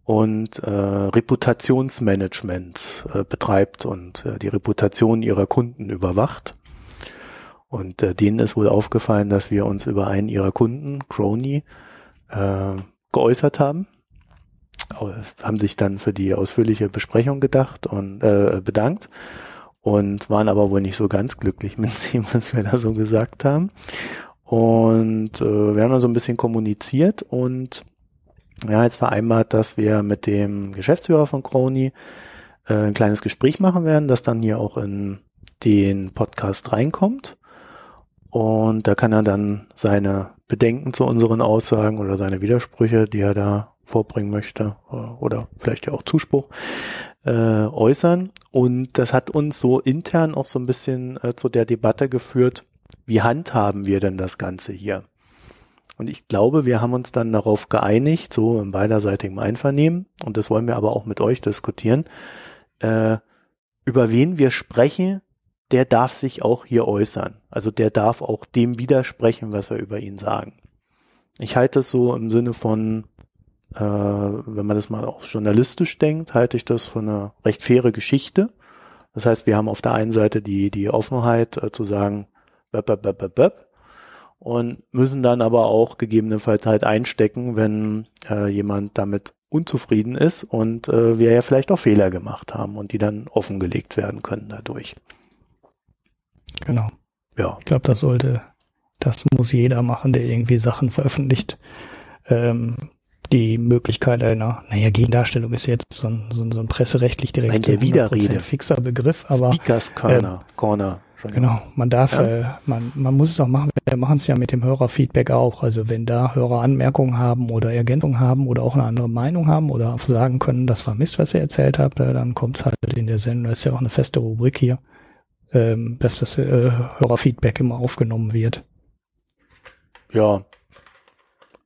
und äh, Reputationsmanagement äh, betreibt und äh, die Reputation ihrer Kunden überwacht. Und äh, denen ist wohl aufgefallen, dass wir uns über einen ihrer Kunden, Crony, äh, geäußert haben. Haben sich dann für die ausführliche Besprechung gedacht und äh, bedankt und waren aber wohl nicht so ganz glücklich mit dem, was wir da so gesagt haben. Und äh, wir haben dann so ein bisschen kommuniziert und ja, jetzt vereinbart, dass wir mit dem Geschäftsführer von Crony äh, ein kleines Gespräch machen werden, das dann hier auch in den Podcast reinkommt. Und da kann er dann seine Bedenken zu unseren Aussagen oder seine Widersprüche, die er da vorbringen möchte, äh, oder vielleicht ja auch Zuspruch, äh, äußern. Und das hat uns so intern auch so ein bisschen äh, zu der Debatte geführt, wie handhaben wir denn das Ganze hier? Und ich glaube, wir haben uns dann darauf geeinigt, so im beiderseitigen Einvernehmen, und das wollen wir aber auch mit euch diskutieren, äh, über wen wir sprechen, der darf sich auch hier äußern. Also der darf auch dem widersprechen, was wir über ihn sagen. Ich halte es so im Sinne von, äh, wenn man das mal auch journalistisch denkt, halte ich das für eine recht faire Geschichte. Das heißt, wir haben auf der einen Seite die, die Offenheit äh, zu sagen, böp, böp, böp, böp, böp, und müssen dann aber auch gegebenenfalls halt einstecken, wenn äh, jemand damit unzufrieden ist und äh, wir ja vielleicht auch Fehler gemacht haben und die dann offengelegt werden können dadurch. Genau. Ja, Ich glaube, das sollte, das muss jeder machen, der irgendwie Sachen veröffentlicht. Ähm, die Möglichkeit einer, naja, Gegendarstellung ist jetzt so ein, so ein, so ein presserechtlich direkt Nein, der Widerrede. fixer Begriff, aber Speakers Corner, Corner. Schon genau, man darf, Ja. äh, man, man muss es auch machen, wir machen es ja mit dem Hörerfeedback auch. Also wenn da Hörer Anmerkungen haben oder Ergänzungen haben oder auch eine andere Meinung haben oder sagen können, das war Mist, was ihr erzählt habt, äh, dann kommt es halt in der Sendung, das ist ja auch eine feste Rubrik hier, ähm, dass das äh, Hörerfeedback immer aufgenommen wird. Ja.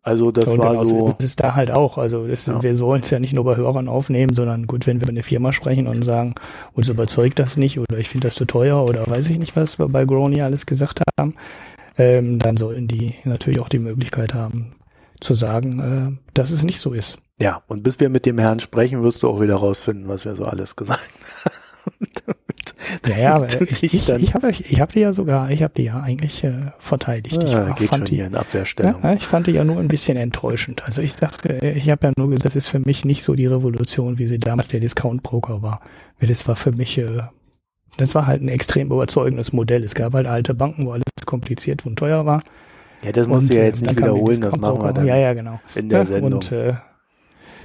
Also das und war genauso so. ist es da halt auch. Also das, Ja. wir sollen es ja nicht nur bei Hörern aufnehmen, sondern gut, wenn wir mit einer Firma sprechen und sagen, uns überzeugt das nicht oder ich finde das zu teuer oder weiß ich nicht, was wir bei Grony alles gesagt haben, ähm, dann sollten die natürlich auch die Möglichkeit haben zu sagen, äh, dass es nicht so ist. Ja, und bis wir mit dem Herrn sprechen, wirst du auch wieder rausfinden, was wir so alles gesagt haben. Ja, ja, aber Damit ich, ich ich, habe ich hab die ja sogar, ich habe die ja eigentlich äh, verteidigt. ich ah, fand die, hier in Abwehrstellung. Ja, ich fand die ja nur ein bisschen enttäuschend. Also ich dachte, ich habe ja nur gesagt, das ist für mich nicht so die Revolution, wie sie damals der Discount-Broker war. Weil Das war für mich, äh, das war halt ein extrem überzeugendes Modell. Es gab halt alte Banken, wo alles kompliziert und teuer war. Ja, das musst Und, du ja äh, jetzt nicht wiederholen, das machen wir dann Ja, ja, genau. in der Ja, Sendung. Und äh,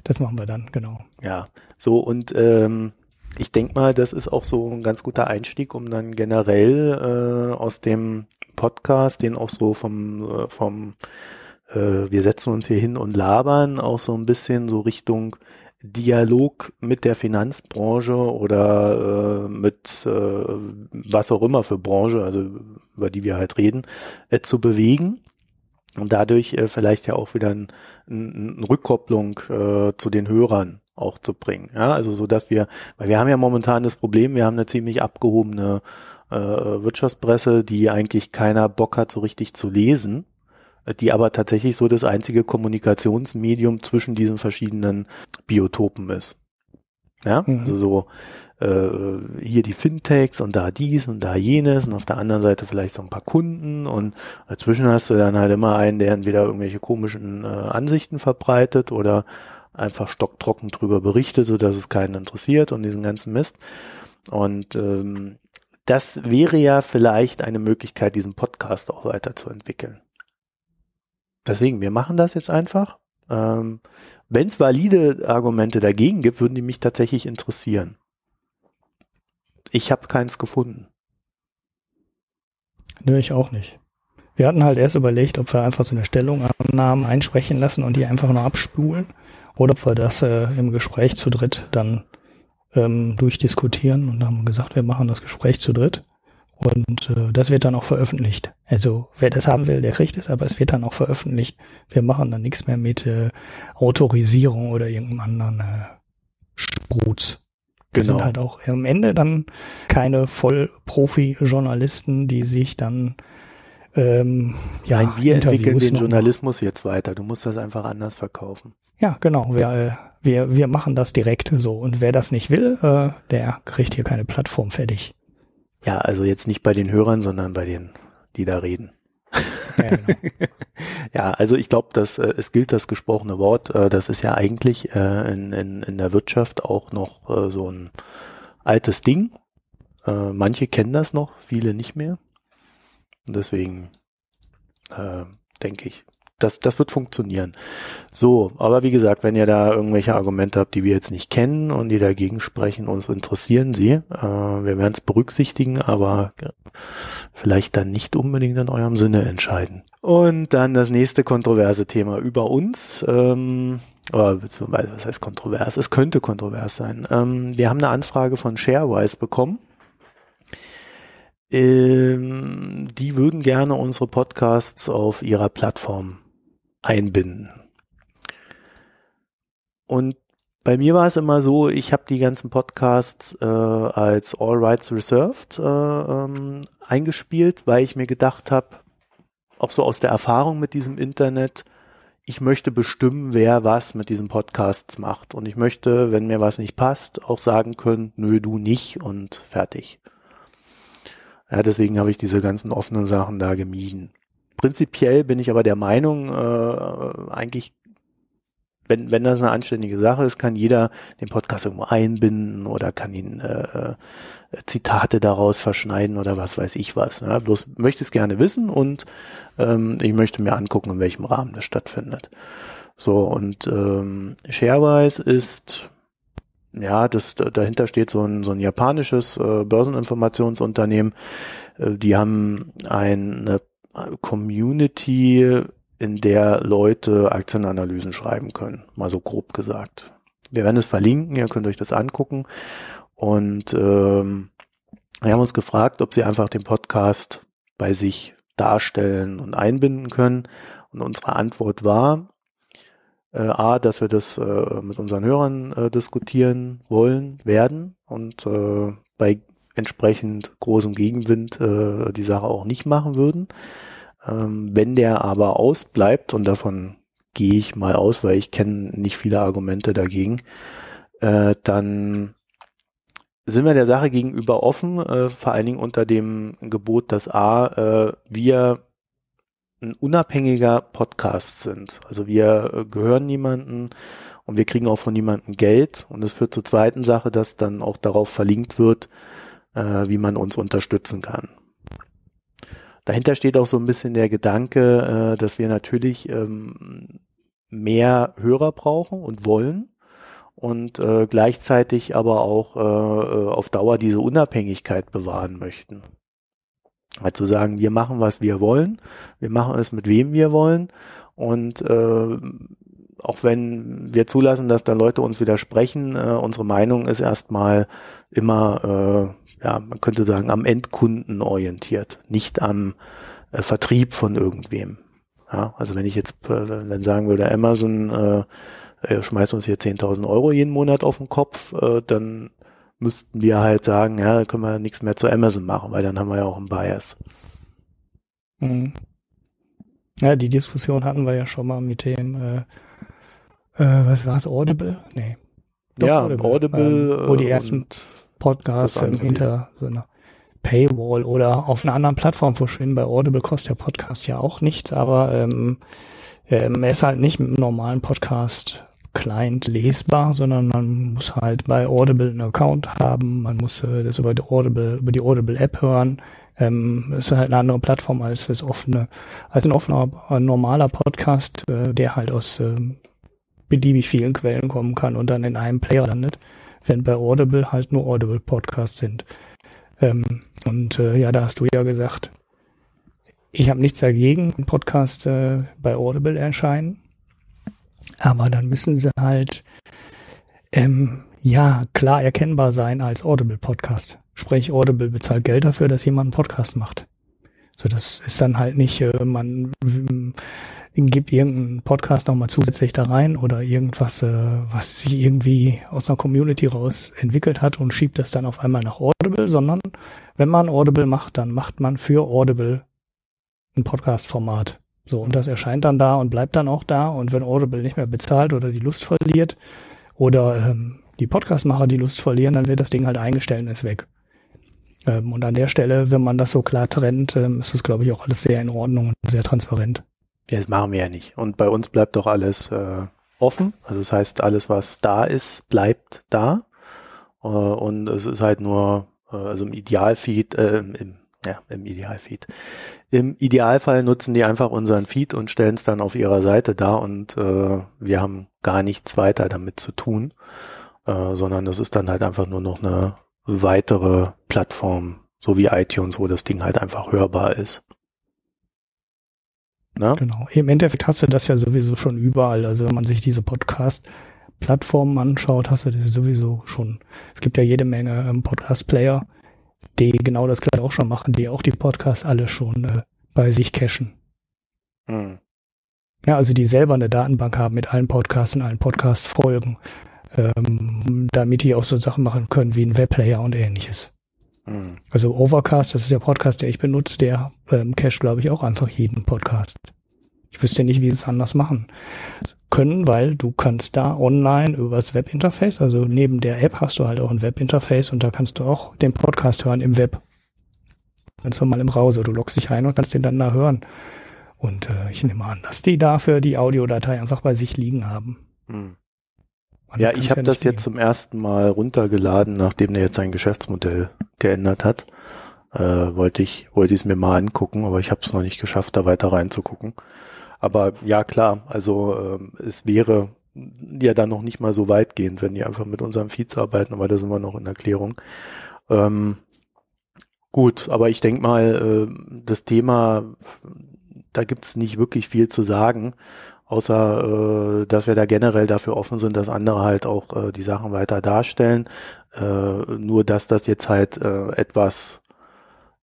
das machen wir dann, genau. Ja, so und ähm, ich denke mal, das ist auch so ein ganz guter Einstieg, um dann generell äh, aus dem Podcast, den auch so vom, äh, vom äh, wir setzen uns hier hin und labern, auch so ein bisschen so Richtung Dialog mit der Finanzbranche oder äh, mit äh, was auch immer für Branche, also über die wir halt reden, äh, zu bewegen. Und dadurch äh, vielleicht ja auch wieder eine ein, Rückkopplung äh, zu den Hörern auch zu bringen. Ja, also so dass wir, weil wir haben ja momentan das Problem, wir haben eine ziemlich abgehobene äh, Wirtschaftspresse, die eigentlich keiner Bock hat, so richtig zu lesen, die aber tatsächlich so das einzige Kommunikationsmedium zwischen diesen verschiedenen Biotopen ist. Ja, mhm. also so äh, hier die Fintechs und da dies und da jenes und auf der anderen Seite vielleicht so ein paar Kunden und dazwischen hast du dann halt immer einen, der entweder irgendwelche komischen äh, Ansichten verbreitet oder einfach stocktrocken drüber berichtet, so dass es keinen interessiert und diesen ganzen Mist. Und ähm, das wäre ja vielleicht eine Möglichkeit, diesen Podcast auch weiterzuentwickeln. Deswegen, wir machen das jetzt einfach. Ähm, Wenn es valide Argumente dagegen gibt, würden die mich tatsächlich interessieren. Ich habe keins gefunden. Nö, ich auch nicht. Wir hatten halt erst überlegt, ob wir einfach so eine Stellungnahme einsprechen lassen und die einfach nur abspulen oder ob wir das äh, im Gespräch zu dritt dann ähm, durchdiskutieren und haben gesagt, wir machen das Gespräch zu dritt. Und äh, das wird dann auch veröffentlicht. Also wer das haben will, der kriegt es, aber es wird dann auch veröffentlicht. Wir machen dann nichts mehr mit äh, Autorisierung oder irgendeinem anderen äh, Sprutz. Wir genau. sind halt auch am Ende dann keine Vollprofi-Journalisten, die sich dann ähm, ja, Nein, wir entwickeln den Journalismus jetzt weiter. Du musst das einfach anders verkaufen. Ja, genau. Wir, äh, wir, wir machen das direkt so. Und wer das nicht will, äh, der kriegt hier keine Plattform fertig. Ja, also jetzt nicht bei den Hörern, sondern bei den, die da reden. Ja, genau. ja also ich glaube, dass äh, es gilt das gesprochene Wort. Äh, das ist ja eigentlich äh, in, in, in der Wirtschaft auch noch äh, so ein altes Ding. Äh, manche kennen das noch, viele nicht mehr. Deswegen äh, denke ich, das, das wird funktionieren. So, aber wie gesagt, wenn ihr da irgendwelche Argumente habt, die wir jetzt nicht kennen und die dagegen sprechen, uns interessieren sie. Äh, wir werden es berücksichtigen, aber vielleicht dann nicht unbedingt in eurem Sinne entscheiden. Und dann das nächste kontroverse Thema über uns. Ähm, oder beziehungsweise, was heißt kontrovers? Es könnte kontrovers sein. Ähm, wir haben eine Anfrage von Sharewise bekommen ähm, die würden gerne unsere Podcasts auf ihrer Plattform einbinden. Und bei mir war es immer so, ich habe die ganzen Podcasts äh, als All Rights Reserved äh, ähm, eingespielt, weil ich mir gedacht habe, auch so aus der Erfahrung mit diesem Internet, ich möchte bestimmen, wer was mit diesen Podcasts macht. Und ich möchte, wenn mir was nicht passt, auch sagen können, nö, du nicht und fertig. Ja, deswegen habe ich diese ganzen offenen Sachen da gemieden. Prinzipiell bin ich aber der Meinung, äh, eigentlich, wenn, wenn das eine anständige Sache ist, kann jeder den Podcast irgendwo einbinden oder kann ihn äh, äh Zitate daraus verschneiden oder was weiß ich was. Ja, bloß möchte es gerne wissen und ähm, ich möchte mir angucken, in welchem Rahmen das stattfindet. So, und ähm, Sharewise ist ja, das dahinter steht so ein, so ein japanisches äh, Börseninformationsunternehmen. Äh, die haben eine Community, in der Leute Aktienanalysen schreiben können, mal so grob gesagt. Wir werden es verlinken, ihr könnt euch das angucken. Und ähm, wir haben uns gefragt, ob sie einfach den Podcast bei sich darstellen und einbinden können. Und unsere Antwort war, äh, A, dass wir das äh, mit unseren Hörern äh, diskutieren wollen, werden und äh, bei entsprechend großem Gegenwind äh, die Sache auch nicht machen würden. Ähm, wenn der aber ausbleibt, und davon gehe ich mal aus, weil ich kenne nicht viele Argumente dagegen, äh, dann sind wir der Sache gegenüber offen, äh, vor allen Dingen unter dem Gebot, dass A, äh, wir ein unabhängiger Podcast sind. Also wir äh, gehören niemanden und wir kriegen auch von niemandem Geld. Und es führt zur zweiten Sache, dass dann auch darauf verlinkt wird, äh, wie man uns unterstützen kann. Dahinter steht auch so ein bisschen der Gedanke, äh, dass wir natürlich ähm, mehr Hörer brauchen und wollen und äh, gleichzeitig aber auch äh, äh, auf Dauer diese Unabhängigkeit bewahren möchten. Halt zu sagen, wir machen, was wir wollen, wir machen es mit wem wir wollen und äh, auch wenn wir zulassen, dass da Leute uns widersprechen, äh, unsere Meinung ist erstmal immer, äh, ja, man könnte sagen, am Endkunden orientiert, nicht am äh, Vertrieb von irgendwem. Ja, also wenn ich jetzt, äh, wenn sagen würde, Amazon äh, äh, schmeißt uns hier 10.000 Euro jeden Monat auf den Kopf, äh, dann müssten wir halt sagen, ja, können wir nichts mehr zu Amazon machen, weil dann haben wir ja auch einen Bias. Mhm. Ja, die Diskussion hatten wir ja schon mal mit dem, äh, äh, was war es, Audible? Nee. Doch, ja, Audible, Audible ähm, wo die ersten Podcasts ähm, hinter so einer Paywall oder auf einer anderen Plattform verschwinden. Bei Audible kostet der Podcast ja auch nichts, aber ähm, ähm, er ist halt nicht mit einem normalen Podcast Client lesbar, sondern man muss halt bei Audible einen Account haben, man muss äh, das über die Audible, über die Audible App hören. Ähm, ist halt eine andere Plattform als das offene, als ein offener, ein normaler Podcast, äh, der halt aus äh, beliebig vielen Quellen kommen kann und dann in einem Player landet, wenn bei Audible halt nur Audible Podcasts sind. Ähm, und äh, ja, da hast du ja gesagt, ich habe nichts dagegen, ein Podcast äh, bei Audible erscheinen. Aber dann müssen sie halt, ähm, ja, klar erkennbar sein als Audible-Podcast. Sprich, Audible bezahlt Geld dafür, dass jemand einen Podcast macht. So, das ist dann halt nicht, äh, man gibt irgendeinen Podcast nochmal zusätzlich da rein oder irgendwas, äh, was sich irgendwie aus einer Community raus entwickelt hat und schiebt das dann auf einmal nach Audible, sondern wenn man Audible macht, dann macht man für Audible ein Podcast-Format. So, und das erscheint dann da und bleibt dann auch da. Und wenn Audible nicht mehr bezahlt oder die Lust verliert oder ähm, die Podcastmacher die Lust verlieren, dann wird das Ding halt eingestellt und ist weg. Ähm, und an der Stelle, wenn man das so klar trennt, ähm, ist das, glaube ich, auch alles sehr in Ordnung und sehr transparent. Ja, das machen wir ja nicht. Und bei uns bleibt doch alles äh, offen. Also das heißt, alles, was da ist, bleibt da. Äh, und es ist halt nur, äh, also im Idealfeed, äh, im ja, im Idealfeed. Im Idealfall nutzen die einfach unseren Feed und stellen es dann auf ihrer Seite dar und äh, wir haben gar nichts weiter damit zu tun, äh, sondern das ist dann halt einfach nur noch eine weitere Plattform, so wie iTunes, wo das Ding halt einfach hörbar ist. Na? Genau. Im Endeffekt hast du das ja sowieso schon überall. Also wenn man sich diese Podcast-Plattformen anschaut, hast du das sowieso schon. Es gibt ja jede Menge ähm, Podcast-Player die genau das gleiche auch schon machen, die auch die Podcasts alle schon äh, bei sich cachen. Hm. Ja, also die selber eine Datenbank haben mit allen Podcasts und allen Podcast-Folgen, ähm, damit die auch so Sachen machen können wie ein Webplayer und ähnliches. Hm. Also Overcast, das ist der Podcast, der ich benutze, der ähm, cache, glaube ich, auch einfach jeden Podcast. Ich wüsste nicht, wie sie es anders machen können, weil du kannst da online übers Webinterface, also neben der App hast du halt auch ein Webinterface und da kannst du auch den Podcast hören im Web. Ganz normal im Browser. Du loggst dich ein und kannst den dann da hören. Und äh, ich nehme an, dass die dafür die Audiodatei einfach bei sich liegen haben. Hm. Ja, ich habe ja das jetzt zum ersten Mal runtergeladen, nachdem der jetzt sein Geschäftsmodell geändert hat. Äh, wollte ich wollte ich es mir mal angucken, aber ich habe es noch nicht geschafft, da weiter reinzugucken. Aber ja, klar, also ähm, es wäre ja dann noch nicht mal so weitgehend, wenn die einfach mit unserem Feeds arbeiten, aber da sind wir noch in Erklärung. Ähm, gut, aber ich denke mal, äh, das Thema, da gibt's nicht wirklich viel zu sagen, außer äh, dass wir da generell dafür offen sind, dass andere halt auch äh, die Sachen weiter darstellen. Äh, nur dass das jetzt halt äh, etwas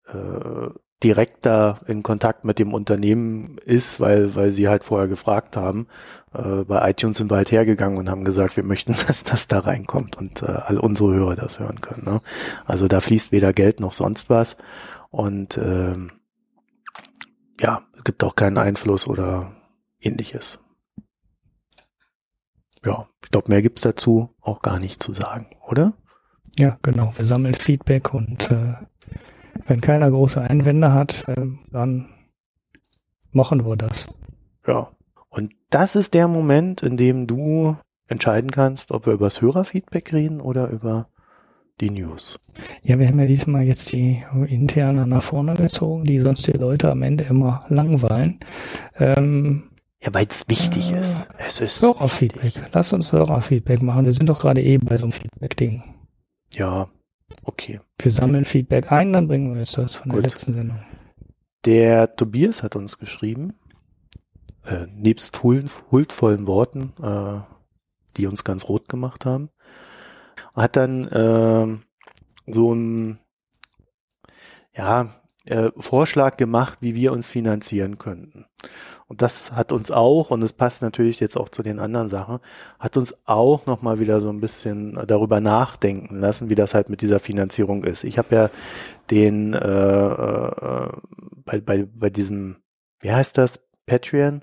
äh, direkter in Kontakt mit dem Unternehmen ist, weil, weil sie halt vorher gefragt haben. Äh, bei iTunes sind wir halt hergegangen und haben gesagt, wir möchten, dass das da reinkommt und äh, all unsere Hörer das hören können. Ne? Also da fließt weder Geld noch sonst was. Und ähm, ja, es gibt auch keinen Einfluss oder ähnliches. Ja, ich glaube, mehr gibt's dazu auch gar nicht zu sagen, oder? Ja, genau. Wir sammeln Feedback und äh, wenn keiner große Einwände hat, äh, dann machen wir das. Ja. Und das ist der Moment, in dem du entscheiden kannst, ob wir über das Hörerfeedback reden oder über die News. Ja, wir haben ja diesmal jetzt die interne nach vorne gezogen, die sonst die Leute am Ende immer langweilen. Ähm, Ja, weil es wichtig äh, ist. Es ist Hörerfeedback. Lass uns Hörerfeedback machen. Wir sind doch gerade eh bei so einem Feedback-Ding. Ja, okay. Wir sammeln Feedback ein, dann bringen wir jetzt das von Gut. der letzten Sendung. Der Tobias hat uns geschrieben, äh, nebst huldvollen Worten, äh, die uns ganz rot gemacht haben, hat dann äh, so ein ja, äh, Vorschlag gemacht, wie wir uns finanzieren könnten. Und das hat uns auch, und es passt natürlich jetzt auch zu den anderen Sachen, hat uns auch nochmal wieder so ein bisschen darüber nachdenken lassen, wie das halt mit dieser Finanzierung ist. Ich habe ja den äh, äh, bei, bei, bei diesem, wie heißt das, Patreon,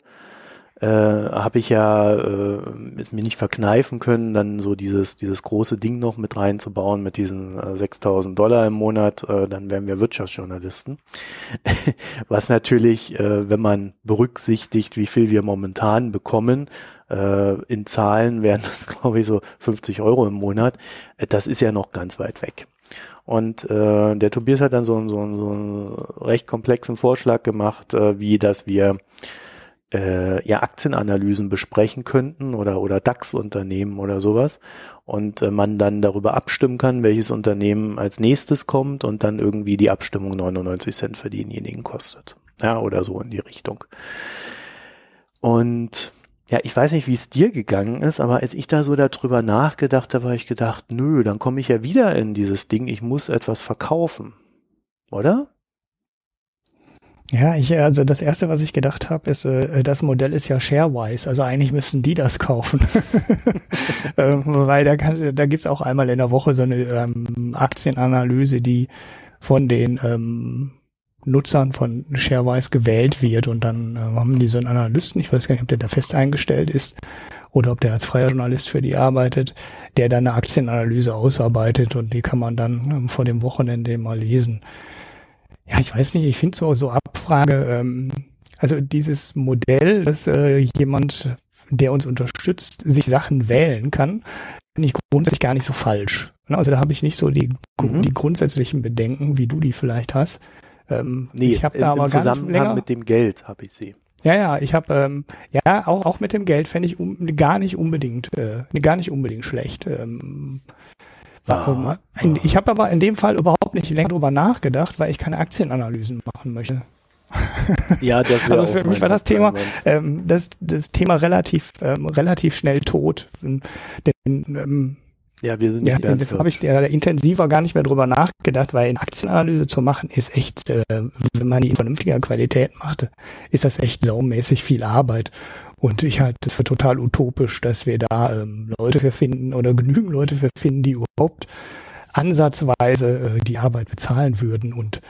äh, habe ich ja äh, es mir nicht verkneifen können, dann so dieses dieses große Ding noch mit reinzubauen mit diesen äh, 6.000 Dollar im Monat, äh, dann wären wir Wirtschaftsjournalisten. Was natürlich, äh, wenn man berücksichtigt, wie viel wir momentan bekommen, äh, in Zahlen wären das glaube ich so 50 Euro im Monat. Äh, das ist ja noch ganz weit weg. Und äh, der Tobias hat dann so, so, so einen recht komplexen Vorschlag gemacht, äh, wie dass wir äh, ja Aktienanalysen besprechen könnten oder oder DAX-Unternehmen oder sowas und äh, man dann darüber abstimmen kann, welches Unternehmen als nächstes kommt und dann irgendwie die Abstimmung 99 Cent für denjenigen kostet. Ja, oder so in die Richtung. Und ja, ich weiß nicht, wie es dir gegangen ist, aber als ich da so darüber nachgedacht habe, habe ich gedacht, nö, dann komme ich ja wieder in dieses Ding, ich muss etwas verkaufen. Oder? Ja, ich, also das erste, was ich gedacht habe, ist, äh, das Modell ist ja Sharewise, also eigentlich müssten die das kaufen. ähm, weil da, kann, da gibt's auch einmal in der Woche so eine ähm, Aktienanalyse, die von den ähm, Nutzern von Sharewise gewählt wird und dann äh, haben die so einen Analysten, ich weiß gar nicht, ob der da fest eingestellt ist oder ob der als freier Journalist für die arbeitet, der dann eine Aktienanalyse ausarbeitet und die kann man dann ähm, vor dem Wochenende mal lesen. Ja, ich weiß nicht, ich finde so, so Abfrage, ähm, also dieses Modell, dass äh, jemand, der uns unterstützt, sich Sachen wählen kann, finde ich grundsätzlich gar nicht so falsch. Ne, also da habe ich nicht so die, mhm. die grundsätzlichen Bedenken, wie du die vielleicht hast. Ähm, nee, ich habe da aber im Zusammenhang länger, mit dem Geld habe ich sie. Ja, ja, ich habe ähm, ja auch auch mit dem Geld fände ich um, gar nicht unbedingt äh, gar nicht unbedingt schlecht. Ähm, Ah, ich habe aber in dem Fall überhaupt nicht länger drüber nachgedacht, weil ich keine Aktienanalysen machen möchte. Ja, das Also für mich war das Thema, ähm, das, das Thema relativ, ähm, relativ schnell tot. Denn, ähm, ja, wir sind ja, das habe ich ja, intensiver gar nicht mehr drüber nachgedacht, weil eine Aktienanalyse zu machen ist echt, äh, wenn man die in vernünftiger Qualität machte, ist das echt saumäßig viel Arbeit. Und ich halte es für total utopisch, dass wir da ähm, Leute für finden oder genügend Leute für finden, die überhaupt ansatzweise äh, die Arbeit bezahlen würden. Und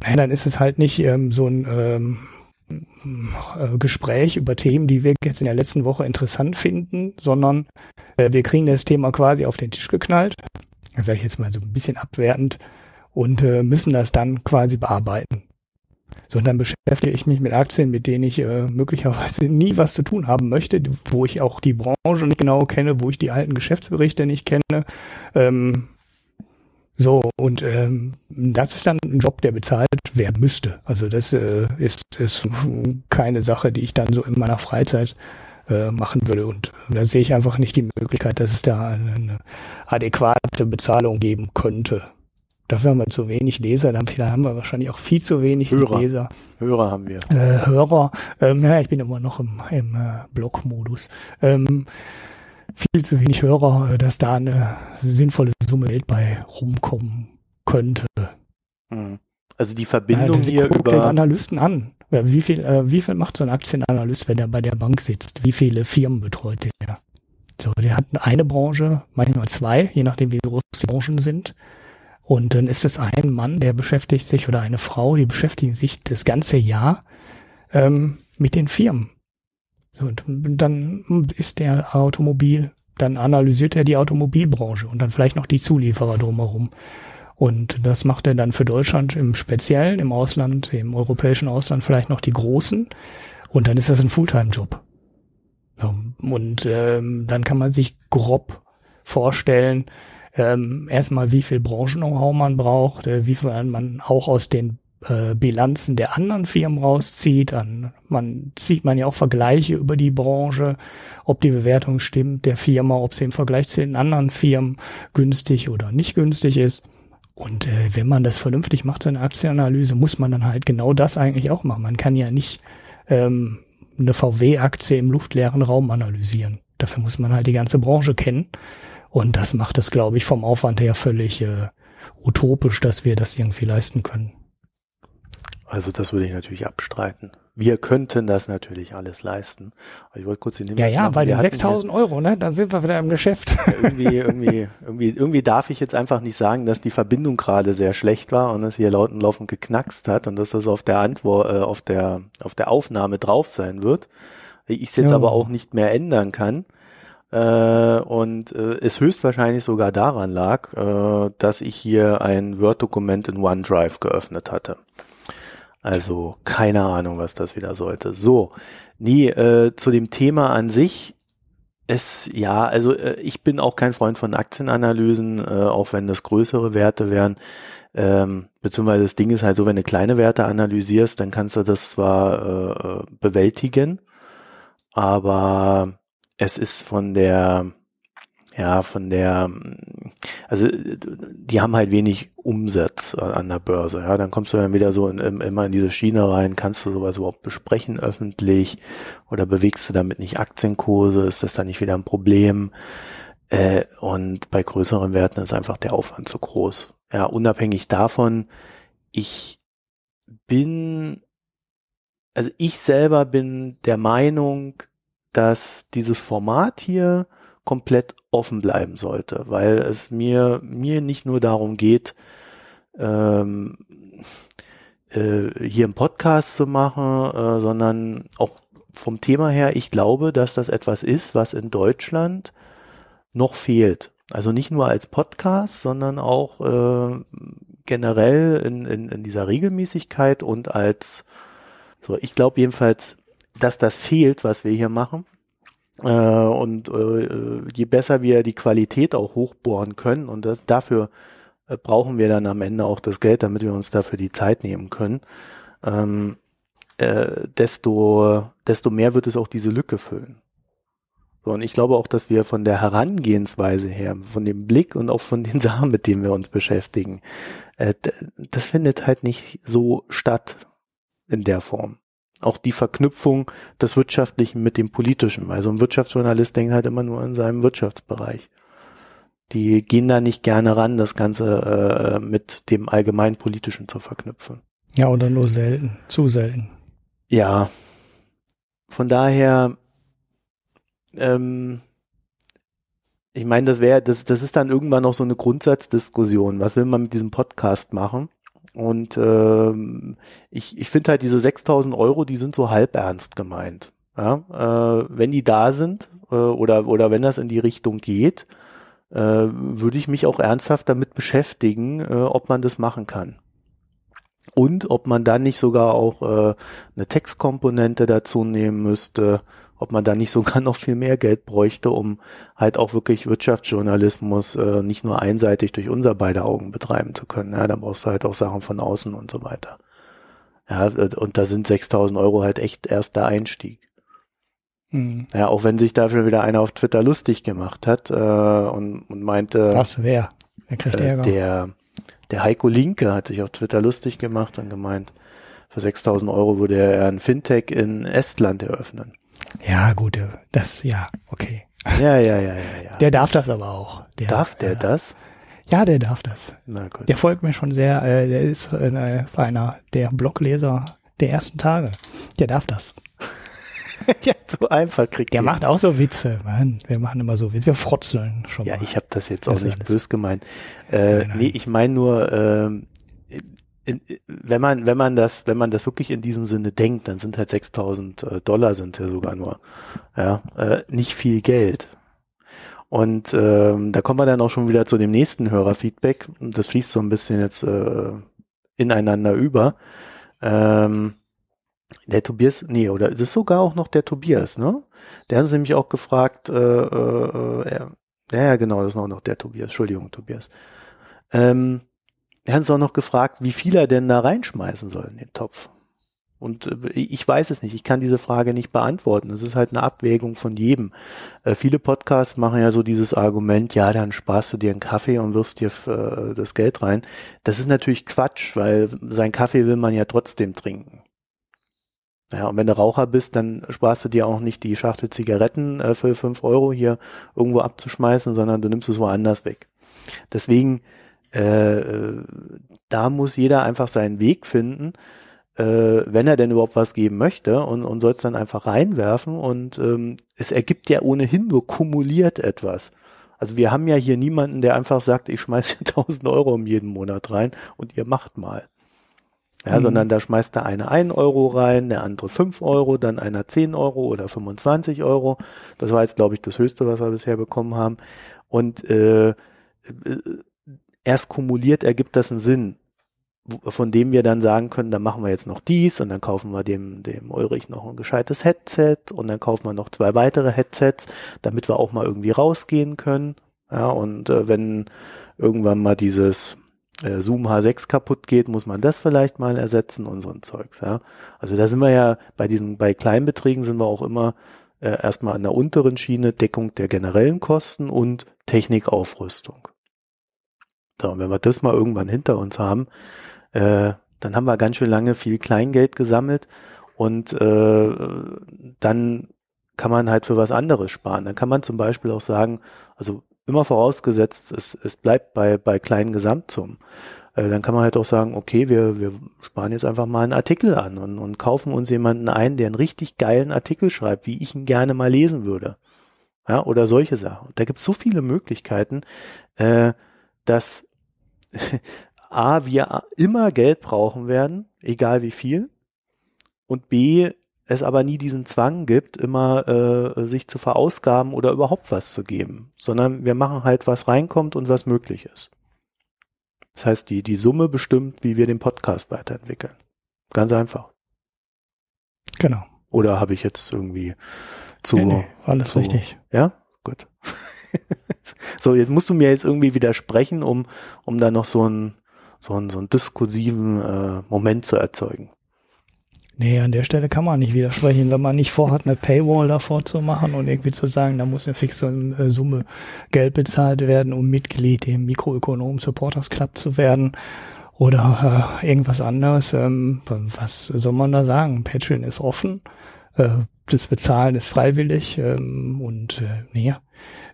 naja, dann ist es halt nicht ähm, so ein ähm, äh, Gespräch über Themen, die wir jetzt in der letzten Woche interessant finden, sondern äh, wir kriegen das Thema quasi auf den Tisch geknallt. Sage ich jetzt mal so ein bisschen abwertend und äh, müssen das dann quasi bearbeiten. So, und dann beschäftige ich mich mit Aktien, mit denen ich äh, möglicherweise nie was zu tun haben möchte, wo ich auch die Branche nicht genau kenne, wo ich die alten Geschäftsberichte nicht kenne. Ähm, so, und ähm, das ist dann ein Job, der bezahlt werden müsste. Also das äh, ist, ist keine Sache, die ich dann so in meiner Freizeit äh, machen würde. Und da sehe ich einfach nicht die Möglichkeit, dass es da eine, adäquate Bezahlung geben könnte. Dafür haben wir zu wenig Leser, dann haben wir wahrscheinlich auch viel zu wenig Hörer. Leser. Hörer haben wir. Äh, Hörer, ähm, ja, ich bin immer noch im, im äh, Blog-Modus. Ähm, viel zu wenig Hörer, äh, dass da eine sinnvolle Summe Geld bei rumkommen könnte. Hm. Also die Verbindung ja, hier über den Analysten an. Wie viel, äh, wie viel macht so ein Aktienanalyst, wenn er bei der Bank sitzt? Wie viele Firmen betreut der? So, der hat eine Branche, manchmal zwei, je nachdem wie groß die Branchen sind. Und dann ist es ein Mann, der beschäftigt sich oder eine Frau, die beschäftigen sich das ganze Jahr ähm, mit den Firmen. So, und dann ist der Automobil, dann analysiert er die Automobilbranche und dann vielleicht noch die Zulieferer drumherum. Und das macht er dann für Deutschland im Speziellen, im Ausland, im europäischen Ausland vielleicht noch die Großen. Und dann ist das ein Fulltime-Job. Und ähm, dann kann man sich grob vorstellen, ähm, erstmal wie viel Branchen-Know-how man braucht, äh, wie viel man auch aus den äh, Bilanzen der anderen Firmen rauszieht. Dann man zieht man ja auch Vergleiche über die Branche, ob die Bewertung stimmt der Firma, ob sie im Vergleich zu den anderen Firmen günstig oder nicht günstig ist. Und äh, wenn man das vernünftig macht, seine Aktienanalyse, muss man dann halt genau das eigentlich auch machen. Man kann ja nicht ähm, eine VW-Aktie im luftleeren Raum analysieren. Dafür muss man halt die ganze Branche kennen. Und das macht es, glaube ich, vom Aufwand her völlig äh, utopisch, dass wir das irgendwie leisten können. Also das würde ich natürlich abstreiten. Wir könnten das natürlich alles leisten. Aber ich wollte kurz den Hinweis Ja, ja, bei den 6000 Euro, ne, dann sind wir wieder im Geschäft. Ja, irgendwie, irgendwie, irgendwie, irgendwie darf ich jetzt einfach nicht sagen, dass die Verbindung gerade sehr schlecht war und es hier lauten laufend geknackst hat und dass das auf der Antwort, äh, auf der, auf der Aufnahme drauf sein wird. Ich es jetzt ja. aber auch nicht mehr ändern kann. Äh, und äh, es höchstwahrscheinlich sogar daran lag, äh, dass ich hier ein Word-Dokument in OneDrive geöffnet hatte. Also keine Ahnung, was das wieder sollte. So, nee, äh, zu dem Thema an sich. Es, ja, also äh, ich bin auch kein Freund von Aktienanalysen, äh, auch wenn das größere Werte wären. Ähm, beziehungsweise das Ding ist halt so, wenn du kleine Werte analysierst, dann kannst du das zwar äh bewältigen, aber es ist von der ja, von der, also die haben halt wenig Umsatz an der Börse. Ja, dann kommst du dann wieder so in, immer in diese Schiene rein, kannst du sowas überhaupt besprechen öffentlich oder bewegst du damit nicht Aktienkurse, ist das dann nicht wieder ein Problem? Äh, und bei größeren Werten ist einfach der Aufwand zu groß. Ja, unabhängig davon, ich bin, also ich selber bin der Meinung, dass dieses Format hier komplett offen bleiben sollte, weil es mir, mir nicht nur darum geht, ähm, äh, hier einen Podcast zu machen, äh, sondern auch vom Thema her, ich glaube, dass das etwas ist, was in Deutschland noch fehlt. Also nicht nur als Podcast, sondern auch äh, generell in, in, in dieser Regelmäßigkeit und als, so ich glaube jedenfalls, dass das fehlt, was wir hier machen. Äh, und äh, je besser wir die Qualität auch hochbohren können und das, dafür äh, brauchen wir dann am Ende auch das Geld, damit wir uns dafür die Zeit nehmen können, ähm, äh, desto, desto mehr wird es auch diese Lücke füllen. So, und ich glaube auch, dass wir von der Herangehensweise her, von dem Blick und auch von den Sachen, mit denen wir uns beschäftigen, äh, das findet halt nicht so statt in der Form auch die Verknüpfung des Wirtschaftlichen mit dem Politischen, weil so ein Wirtschaftsjournalist denkt halt immer nur in seinem Wirtschaftsbereich. Die gehen da nicht gerne ran, das Ganze äh, mit dem allgemein Politischen zu verknüpfen. Ja, oder nur selten, zu selten. Ja. Von daher, ähm, ich meine, das wäre, das, das ist dann irgendwann noch so eine Grundsatzdiskussion. Was will man mit diesem Podcast machen? Und ähm, ich, ich finde halt diese 6000 Euro, die sind so halb ernst gemeint. Ja? Äh, wenn die da sind äh, oder, oder wenn das in die Richtung geht, äh, würde ich mich auch ernsthaft damit beschäftigen, äh, ob man das machen kann. Und ob man dann nicht sogar auch äh, eine Textkomponente dazu nehmen müsste, ob man da nicht sogar noch viel mehr Geld bräuchte, um halt auch wirklich Wirtschaftsjournalismus äh, nicht nur einseitig durch unser beide Augen betreiben zu können. Ja, da brauchst du halt auch Sachen von außen und so weiter. Ja, und da sind 6000 Euro halt echt erst der Einstieg. Mhm. Ja, auch wenn sich dafür wieder einer auf Twitter lustig gemacht hat äh, und, und meinte. Was, wer? Wer kriegt äh, Der, der Heiko Linke hat sich auf Twitter lustig gemacht und gemeint, für 6000 Euro würde er ein Fintech in Estland eröffnen. Ja, gut, das, ja, okay. Ja, ja, ja, ja, ja. Der darf das aber auch. Der, darf der äh, das? Ja, der darf das. Na gut. Der folgt mir schon sehr, äh, der ist äh, einer der Blogleser der ersten Tage. Der darf das. ja, so einfach kriegt Der macht auch so Witze, Mann. Wir machen immer so Witze. Wir frotzeln schon ja, mal. Ja, ich habe das jetzt das auch nicht bös gemeint. Äh, nein, nein. Nee, ich meine nur, ähm, in, wenn man, wenn man das, wenn man das wirklich in diesem Sinne denkt, dann sind halt 6000 äh, Dollar sind ja sogar nur, ja, äh, nicht viel Geld. Und ähm, da kommen wir dann auch schon wieder zu dem nächsten Hörerfeedback. Das fließt so ein bisschen jetzt äh, ineinander über. Ähm, der Tobias, nee, oder ist es sogar auch noch der Tobias, ne? Der hat uns nämlich auch gefragt, äh, äh, äh, ja, ja, genau, das ist auch noch der Tobias. Entschuldigung, Tobias. Ähm, er hat uns auch noch gefragt, wie viel er denn da reinschmeißen soll in den Topf. Und äh, ich weiß es nicht, ich kann diese Frage nicht beantworten. Es ist halt eine Abwägung von jedem. Äh, viele Podcasts machen ja so dieses Argument, ja, dann sparst du dir einen Kaffee und wirfst dir äh, das Geld rein. Das ist natürlich Quatsch, weil sein Kaffee will man ja trotzdem trinken. Ja, und wenn du Raucher bist, dann sparst du dir auch nicht die Schachtel Zigaretten äh, für fünf Euro hier irgendwo abzuschmeißen, sondern du nimmst es woanders weg. Deswegen, äh, da muss jeder einfach seinen Weg finden äh, wenn er denn überhaupt was geben möchte und, und soll es dann einfach reinwerfen und ähm, es ergibt ja ohnehin nur kumuliert etwas. Also wir haben ja hier niemanden, der einfach sagt, ich schmeiße 1000 Euro um jeden Monat rein und ihr macht mal. Ja, mhm. sondern da schmeißt der eine 1 Euro rein, der andere 5 Euro, dann einer 10 Euro oder 25 Euro. Das war jetzt, glaube ich, das Höchste, was wir bisher bekommen haben. Und äh, äh erst kumuliert ergibt das einen Sinn von dem wir dann sagen können, dann machen wir jetzt noch dies und dann kaufen wir dem, dem Ulrich noch ein gescheites Headset und dann kaufen wir noch zwei weitere Headsets, damit wir auch mal irgendwie rausgehen können. Ja, und äh, wenn irgendwann mal dieses äh, Zoom H6 kaputt geht, muss man das vielleicht mal ersetzen und so ein Zeugs, ja. Also da sind wir ja bei diesen, bei Kleinbeträgen sind wir auch immer äh, erstmal an der unteren Schiene Deckung der generellen Kosten und Technikaufrüstung. So, und wenn wir das mal irgendwann hinter uns haben, äh, dann haben wir ganz schön lange viel Kleingeld gesammelt und äh, dann kann man halt für was anderes sparen. Dann kann man zum Beispiel auch sagen, also immer vorausgesetzt, es, es bleibt bei, bei kleinen Gesamtsummen. Äh, dann kann man halt auch sagen, okay, wir, wir sparen jetzt einfach mal einen Artikel an und, und kaufen uns jemanden ein, der einen richtig geilen Artikel schreibt, wie ich ihn gerne mal lesen würde. Ja, oder solche Sachen. Da gibt es so viele Möglichkeiten, äh, dass A, wir immer Geld brauchen werden, egal wie viel. Und B, es aber nie diesen Zwang gibt, immer äh, sich zu verausgaben oder überhaupt was zu geben, sondern wir machen halt, was reinkommt und was möglich ist. Das heißt, die, die Summe bestimmt, wie wir den Podcast weiterentwickeln. Ganz einfach. Genau. Oder habe ich jetzt irgendwie zu. Nee, nee, alles zu, richtig. Ja? Gut. so, jetzt musst du mir jetzt irgendwie widersprechen, um, um da noch so ein so einen, so einen diskursiven äh, Moment zu erzeugen. Nee, an der Stelle kann man nicht widersprechen, wenn man nicht vorhat, eine Paywall davor zu machen und irgendwie zu sagen, da muss eine fixe äh, Summe Geld bezahlt werden, um Mitglied im Mikroökonom Supporters Club zu werden oder äh, irgendwas anderes. Ähm, was soll man da sagen? Patreon ist offen, das Bezahlen ist freiwillig ähm, und äh, nee,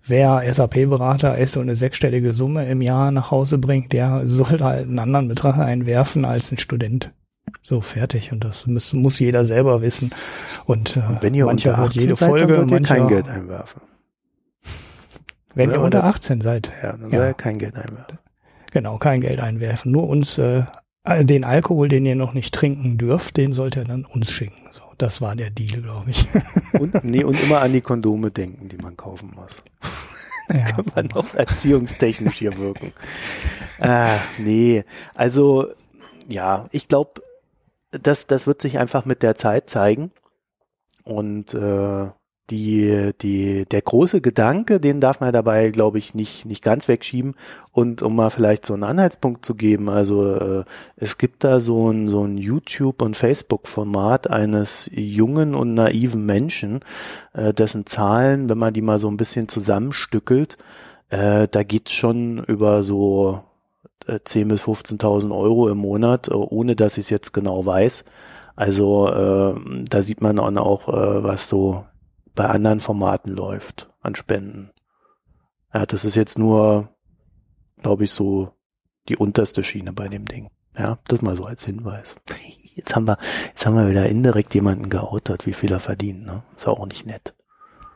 wer SAP-Berater ist und eine sechsstellige Summe im Jahr nach Hause bringt, der sollte halt einen anderen Betrag einwerfen als ein Student. So fertig und das muss, muss jeder selber wissen. Und, äh, und wenn ihr mancher unter 18 jede seid, Folge, dann mancher, kein Geld einwerfen. Wenn Oder ihr unter 18 seid. Ja, dann ja. soll ihr kein Geld einwerfen. Genau, kein Geld einwerfen. Nur uns äh, den Alkohol, den ihr noch nicht trinken dürft, den sollt ihr dann uns schicken. Das war der Deal, glaube ich. Und, nee, und immer an die Kondome denken, die man kaufen muss. Ja, kann man noch erziehungstechnisch hier wirken. Ah, nee, also ja, ich glaube, das, das wird sich einfach mit der Zeit zeigen. Und äh, die, die, der große Gedanke, den darf man dabei, glaube ich, nicht, nicht ganz wegschieben. Und um mal vielleicht so einen Anhaltspunkt zu geben, also äh, es gibt da so ein, so ein YouTube- und Facebook-Format eines jungen und naiven Menschen, äh, dessen Zahlen, wenn man die mal so ein bisschen zusammenstückelt, äh, da geht's schon über so äh, 10.000 bis 15.000 Euro im Monat, äh, ohne dass ich es jetzt genau weiß. Also äh, da sieht man auch, äh, was so bei anderen Formaten läuft an Spenden. Ja, das ist jetzt nur, glaube ich, so die unterste Schiene bei dem Ding. Ja, das mal so als Hinweis. Jetzt haben wir, jetzt haben wir wieder indirekt jemanden geoutet, wie viel er verdient, ne? Ist auch nicht nett.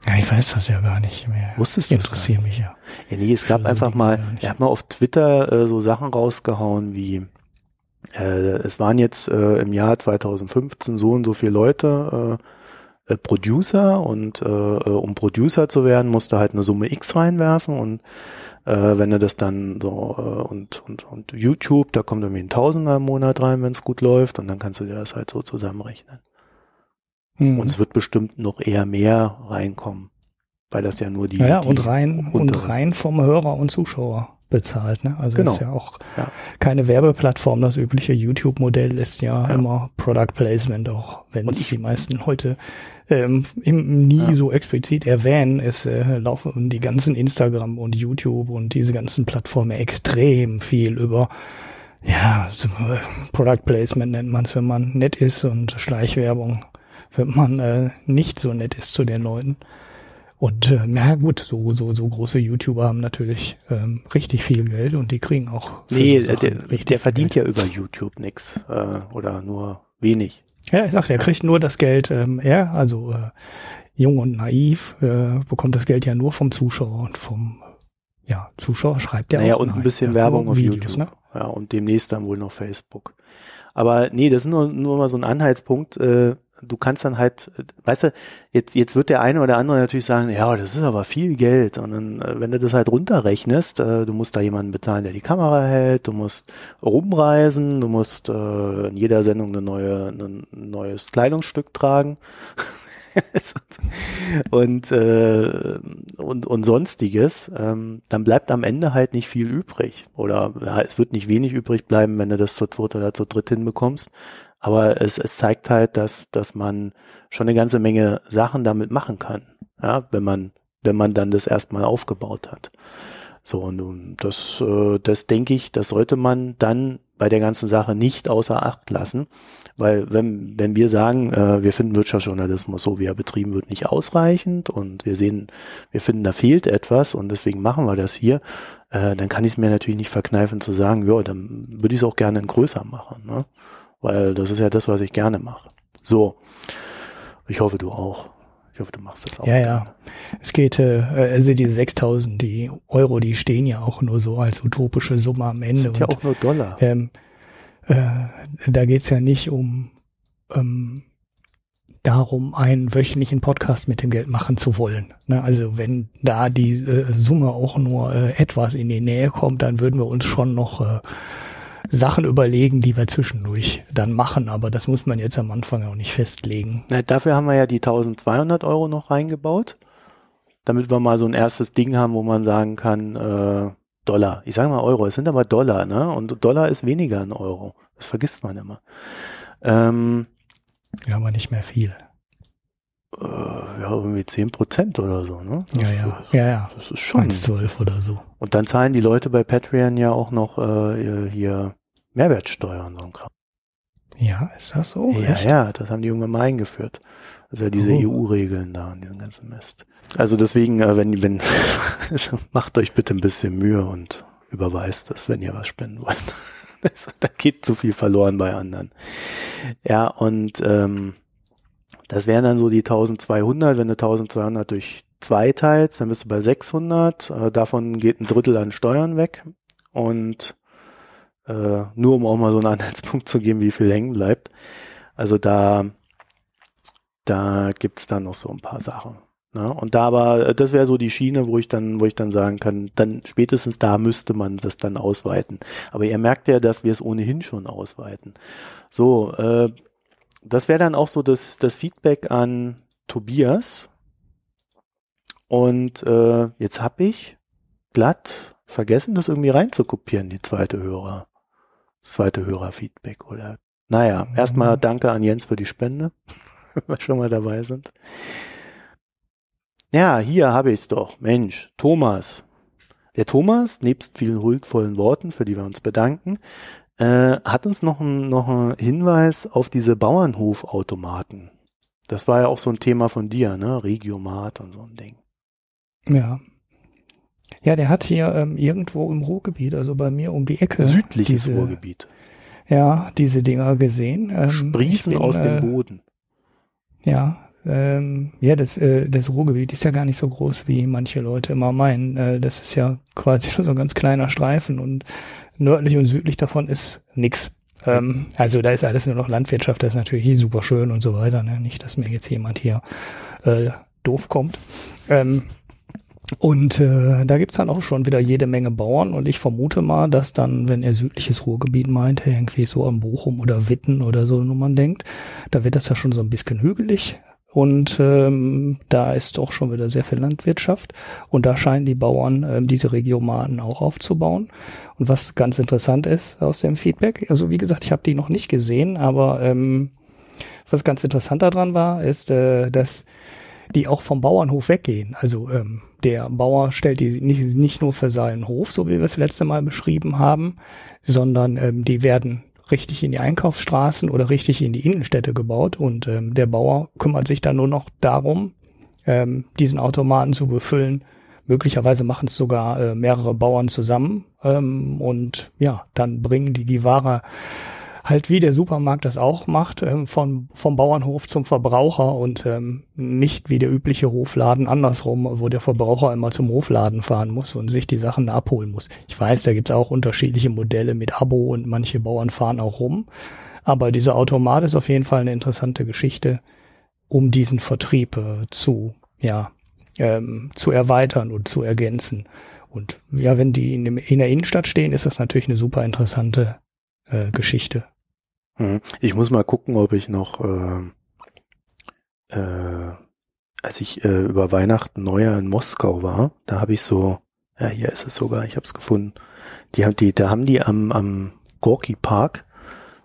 Ja, ich weiß das ja gar nicht mehr. Wusstest du das? Interessiert mich ja. Ja, nee, es gab einfach mal, er hat mal auf Twitter äh, so Sachen rausgehauen wie, äh, es waren jetzt äh, im Jahr 2015 so und so viele Leute, äh, äh, Producer und äh, äh, um Producer zu werden, musst du halt eine Summe X reinwerfen und äh, wenn du das dann so äh, und, und, und YouTube, da kommt irgendwie ein Tausender im Monat rein, wenn es gut läuft und dann kannst du dir das halt so zusammenrechnen. Mhm. Und es wird bestimmt noch eher mehr reinkommen, weil das ja nur die. Ja, die und rein und rein vom Hörer und Zuschauer. bezahlt. Ne? Also Genau. ist ja auch Ja. keine Werbeplattform. Das übliche YouTube-Modell ist ja, Ja. immer Product Placement, auch wenn es die meisten heute ähm, nie Ja. so explizit erwähnen. Es äh, laufen die ganzen Instagram und YouTube und diese ganzen Plattformen extrem viel über ja, äh, Product Placement nennt man es, wenn man nett ist und Schleichwerbung, wenn man äh, nicht so nett ist zu den Leuten. Und äh, na gut, so, so, so große YouTuber haben natürlich ähm, richtig viel Geld und die kriegen auch. Nee, so der, der verdient Geld. ja über YouTube nix äh, oder nur wenig. Ja, ich sag, er kriegt nur das Geld, ähm, er, also äh, jung und naiv, äh, bekommt das Geld ja nur vom Zuschauer und vom ja, Zuschauer schreibt ja naja, auch und ein bisschen Werbung auf Videos, YouTube. Ne? Ja, und demnächst dann wohl noch Facebook. Aber nee, das ist nur, nur mal so ein Anhaltspunkt. Äh, du kannst dann halt, weißt du, jetzt, jetzt wird der eine oder andere natürlich sagen, ja, das ist aber viel Geld. Und dann, äh, wenn du das halt runterrechnest, äh, du musst da jemanden bezahlen, der die Kamera hält, du musst rumreisen, du musst äh, in jeder Sendung eine neue, ein neues Kleidungsstück tragen. und, äh, und, und sonstiges, ähm, dann bleibt am Ende halt nicht viel übrig. Oder ja, es wird nicht wenig übrig bleiben, wenn du das zu zweit oder zu dritt hinbekommst. Aber es, es zeigt halt, dass, dass man schon eine ganze Menge Sachen damit machen kann. Ja, wenn man, wenn man dann das erstmal aufgebaut hat. So, und das, äh, das denke ich, das sollte man dann bei der ganzen Sache nicht außer Acht lassen, weil wenn, wenn wir sagen, äh, wir finden Wirtschaftsjournalismus so, wie er betrieben wird, nicht ausreichend und wir sehen, wir finden, da fehlt etwas und deswegen machen wir das hier, äh, dann kann ich es mir natürlich nicht verkneifen zu sagen, ja, dann würde ich es auch gerne in größer machen, ne? Weil das ist ja das, was ich gerne mache. So, ich hoffe, du auch. Ich hoffe, du machst das auch. Ja, ja. Es geht, äh, also die 6000, die Euro, die stehen ja auch nur so als utopische Summe am Das Ende. sind ja und auch nur Dollar. ähm, äh, da geht's ja nicht um ähm, darum, einen wöchentlichen Podcast mit dem Geld machen zu wollen. Ne? Also wenn da die äh, Summe auch nur äh, etwas in die Nähe kommt, dann würden wir uns schon noch äh, Sachen überlegen, die wir zwischendurch dann machen. Aber das muss man jetzt am Anfang auch nicht festlegen. Na, dafür haben wir ja die 1200 Euro noch reingebaut, damit wir mal so ein erstes Ding haben, wo man sagen kann, äh, Dollar. Ich sage mal Euro, es sind aber Dollar, ne? Und Dollar ist weniger ein Euro. Das vergisst man immer. Ähm, Ja, aber nicht mehr viel. äh, ja, irgendwie 10 Prozent oder so, ne? Das, Ja, ja, ja, ja. Das ist schon. 1,12 oder so. Und dann zahlen die Leute bei Patreon ja auch noch äh, hier Mehrwertsteuer und so ein Kram. Ja, ist das so? Ja, Echt? ja, das haben die irgendwann mal eingeführt. Also ja diese Oh. EU-Regeln da und diesen ganzen Mist. Also deswegen, äh, wenn, wenn, also macht euch bitte ein bisschen Mühe und überweist das, wenn ihr was spenden wollt. Das, da geht zu viel verloren bei anderen. Ja, und ähm, das wären dann so die 1200. Wenn du 1200 durch zwei teilst, dann bist du bei 600. Äh, davon geht ein Drittel an Steuern weg. Und äh, nur um auch mal so einen Anhaltspunkt zu geben, wie viel hängen bleibt. Also da, da gibt's dann noch so ein paar Sachen. Ne? Und da aber, das wäre so die Schiene, wo ich dann, wo ich dann sagen kann, dann spätestens da müsste man das dann ausweiten. Aber ihr merkt ja, dass wir es ohnehin schon ausweiten. So, äh, das wäre dann auch so das, das Feedback an Tobias. Und äh, jetzt habe ich glatt vergessen, das irgendwie reinzukopieren, die zweite Hörer, das zweite Hörerfeedback oder. Naja, Mhm. erstmal danke an Jens für die Spende, wenn wir schon mal dabei sind. Ja, hier habe ich's doch. Mensch, Thomas. Der Thomas, nebst vielen huldvollen Worten, für die wir uns bedanken, äh, hat uns noch einen noch einen Hinweis auf diese Bauernhofautomaten. Das war ja auch so ein Thema von dir, ne? Regiomat und so ein Ding. Ja. Ja, der hat hier ähm, irgendwo im Ruhrgebiet, also bei mir um die Ecke, Südliches diese, Ruhrgebiet. ja, diese Dinger gesehen. Ähm, Sprießen bin, aus äh, dem Boden. Ja, ähm, ja, das, äh, das Ruhrgebiet ist ja gar nicht so groß, wie manche Leute immer meinen. Äh, das ist ja quasi nur so ein ganz kleiner Streifen und nördlich und südlich davon ist nix. Ähm, also da ist alles nur noch Landwirtschaft, das ist natürlich super schön und so weiter. Ne? Nicht, dass mir jetzt jemand hier äh, doof kommt. Ähm, und äh, da gibt's dann auch schon wieder jede Menge Bauern und ich vermute mal, dass dann, wenn er südliches Ruhrgebiet meint, irgendwie so an Bochum oder Witten oder so, wo man denkt, da wird das ja schon so ein bisschen hügelig. Und ähm, da ist auch schon wieder sehr viel Landwirtschaft. Und da scheinen die Bauern ähm, diese Regiomaten auch aufzubauen. Und was ganz interessant ist aus dem Feedback, also wie gesagt, ich habe die noch nicht gesehen, aber ähm, was ganz interessant daran war, ist, äh, dass die auch vom Bauernhof weggehen. Also ähm, der Bauer stellt die nicht, nicht nur für seinen Hof, so wie wir es letzte Mal beschrieben haben, sondern ähm, die werden richtig in die Einkaufsstraßen oder richtig in die Innenstädte gebaut und ähm, der Bauer kümmert sich dann nur noch darum, ähm, diesen Automaten zu befüllen. Möglicherweise machen es sogar äh, mehrere Bauern zusammen ähm, und ja, dann bringen die die Ware halt wie der Supermarkt das auch macht, ähm, von, vom Bauernhof zum Verbraucher und ähm, nicht wie der übliche Hofladen andersrum, wo der Verbraucher immer zum Hofladen fahren muss und sich die Sachen abholen muss. Ich weiß, da gibt's auch unterschiedliche Modelle mit Abo und manche Bauern fahren auch rum. Aber dieser Automat ist auf jeden Fall eine interessante Geschichte, um diesen Vertrieb äh, zu, ja, ähm, zu erweitern und zu ergänzen. Und ja, wenn die in, in der Innenstadt stehen, ist das natürlich eine super interessante äh, Geschichte. Hm. Ich muss mal gucken, ob ich noch, äh, äh, als ich äh, über Weihnachten Neujahr in Moskau war, da habe ich so, ja, hier ist es sogar, ich habe es gefunden. Die haben die, da haben die am, am Gorki Park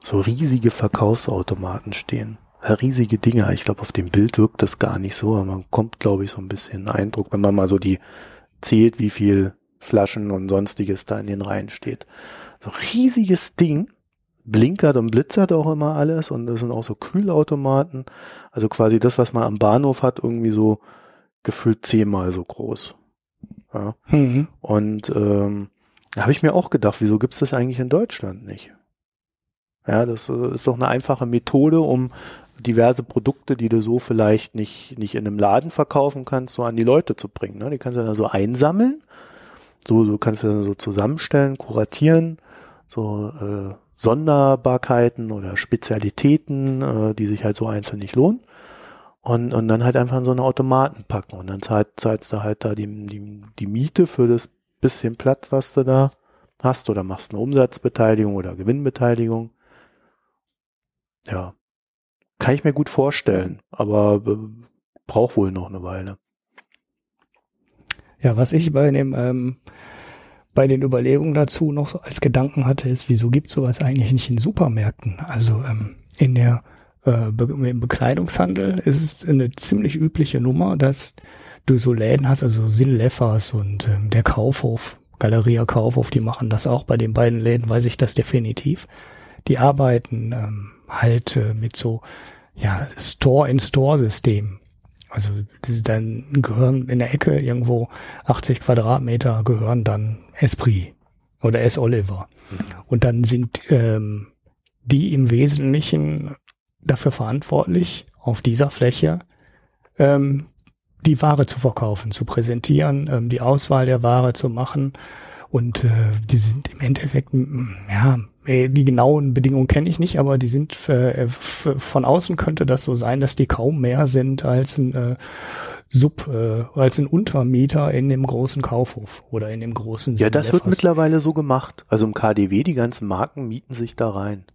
so riesige Verkaufsautomaten stehen. riesige Dinger. Ich glaube, auf dem Bild wirkt das gar nicht so, aber man kommt, glaube ich, so ein bisschen Eindruck, wenn man mal so die zählt, wie viel Flaschen und sonstiges da in den Reihen steht. So riesiges Ding blinkert und blitzert auch immer alles und das sind auch so Kühlautomaten. Also quasi das, was man am Bahnhof hat, irgendwie so gefühlt zehnmal so groß. Ja. Mhm. Und ähm, da habe ich mir auch gedacht, wieso gibt's das eigentlich in Deutschland nicht? Ja, das äh, ist doch eine einfache Methode, um diverse Produkte, die du so vielleicht nicht, nicht in einem Laden verkaufen kannst, so an die Leute zu bringen. Ne? Die kannst du dann so einsammeln. So, du kannst du dann so zusammenstellen, kuratieren, so äh, Sonderbarkeiten oder Spezialitäten, äh, die sich halt so einzeln nicht lohnen. Und, und dann halt einfach in so eine Automaten packen. Und dann zahlt, zahlst du halt da die, die, die Miete für das bisschen Platz, was du da hast, oder machst eine Umsatzbeteiligung oder Gewinnbeteiligung. Ja. Kann ich mir gut vorstellen, aber äh, braucht wohl noch eine Weile. Ja, was ich bei dem ähm, bei den Überlegungen dazu noch so als Gedanken hatte, ist, wieso gibt sowas eigentlich nicht in Supermärkten? Also ähm, in der äh, im Bekleidungshandel ist es eine ziemlich übliche Nummer, dass du so Läden hast, also Sinleffers und ähm, der Kaufhof, Galeria Kaufhof, die machen das auch. Bei den beiden Läden weiß ich das definitiv. Die arbeiten ähm, halt äh, mit so ja Store-in-Store-System. Also dann gehören in der Ecke irgendwo 80 Quadratmeter gehören dann Esprit oder S. Oliver. Mhm. Und dann sind ähm, die im Wesentlichen dafür verantwortlich, auf dieser Fläche ähm, die Ware zu verkaufen, zu präsentieren, ähm, die Auswahl der Ware zu machen. Und äh, die sind im Endeffekt, ja, die genauen Bedingungen kenne ich nicht, aber die sind äh, von außen könnte das so sein, dass die kaum mehr sind als ein äh, Sub, äh, als ein Untermieter in dem großen Kaufhof oder in dem großen. Ja, das wird mittlerweile so gemacht. Also im KDW die ganzen Marken mieten sich da rein.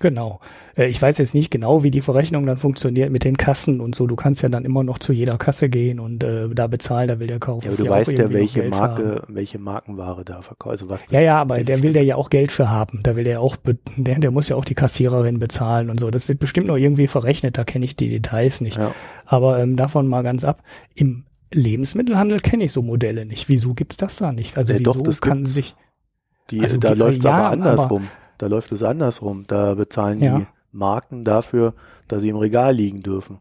Genau. Äh, ich weiß jetzt nicht genau, wie die Verrechnung dann funktioniert mit den Kassen und so. Du kannst ja dann immer noch zu jeder Kasse gehen und äh, da bezahlen, da will der kaufen. Ja, aber du weißt ja, welche Marke, welche Markenware da verkauft. Also was ja, ja, aber der will der ja auch Geld für haben. Da will der auch, der, der muss ja auch die Kassiererin bezahlen und so. Das wird bestimmt noch irgendwie verrechnet. Da kenne ich die Details nicht. Ja. Aber ähm, davon mal ganz ab. Im Lebensmittelhandel kenne ich so Modelle nicht. Wieso gibt's das da nicht? Also ja, wieso doch, das kann sich die, also, da läuft es ja, aber andersrum. Aber, da läuft es andersrum. Da bezahlen ja. die Marken dafür, dass sie im Regal liegen dürfen.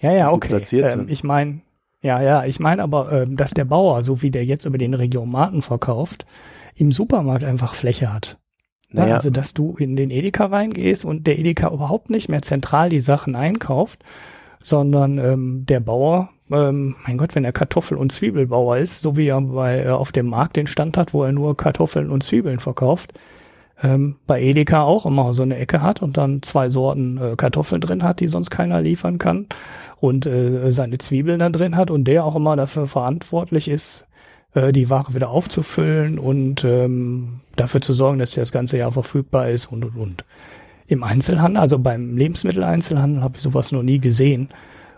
Ja, ja, okay. Ähm, ich meine, ja, ja, ich meine aber, ähm, dass der Bauer, so wie der jetzt über den Regionmaten verkauft, im Supermarkt einfach Fläche hat. Naja. Also, dass du in den Edeka reingehst und der Edeka überhaupt nicht mehr zentral die Sachen einkauft, sondern ähm, der Bauer, ähm, mein Gott, wenn er Kartoffel- und Zwiebelbauer ist, so wie er bei, äh, auf dem Markt den Stand hat, wo er nur Kartoffeln und Zwiebeln verkauft, ähm, bei Edeka auch immer so eine Ecke hat und dann zwei Sorten äh, Kartoffeln drin hat, die sonst keiner liefern kann und äh, seine Zwiebeln da drin hat und der auch immer dafür verantwortlich ist, äh, die Ware wieder aufzufüllen und ähm, dafür zu sorgen, dass sie das ganze Jahr verfügbar ist und und und. Im Einzelhandel, also beim Lebensmitteleinzelhandel habe ich sowas noch nie gesehen.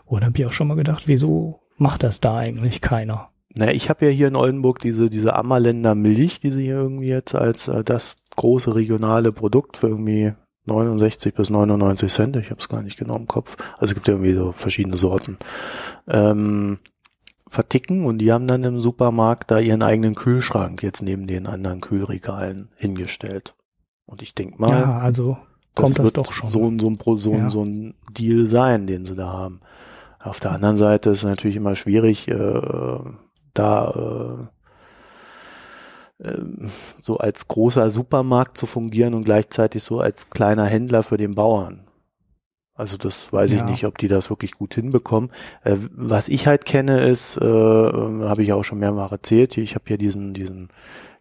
Und habe ich auch schon mal gedacht, wieso macht das da eigentlich keiner? Naja, ich habe ja hier in Oldenburg diese, diese Ammerländer Milch, die sie hier irgendwie jetzt als äh, das große regionale Produkt für irgendwie 69 bis 99 Cent, ich habe es gar nicht genau im Kopf. Also es gibt ja irgendwie so verschiedene Sorten. Ähm, verticken und die haben dann im Supermarkt da ihren eigenen Kühlschrank jetzt neben den anderen Kühlregalen hingestellt. Und ich denk mal, ja, also kommt das, das doch schon. So, so, ein, so, ja. so ein Deal sein, den sie da haben. Auf der anderen Seite ist es natürlich immer schwierig, äh, da äh, äh, so als großer Supermarkt zu fungieren und gleichzeitig so als kleiner Händler für den Bauern. Also das weiß ja. ich nicht, ob die das wirklich gut hinbekommen. Äh, was ich halt kenne ist, äh, habe ich auch schon mehrmals erzählt, ich habe hier diesen, diesen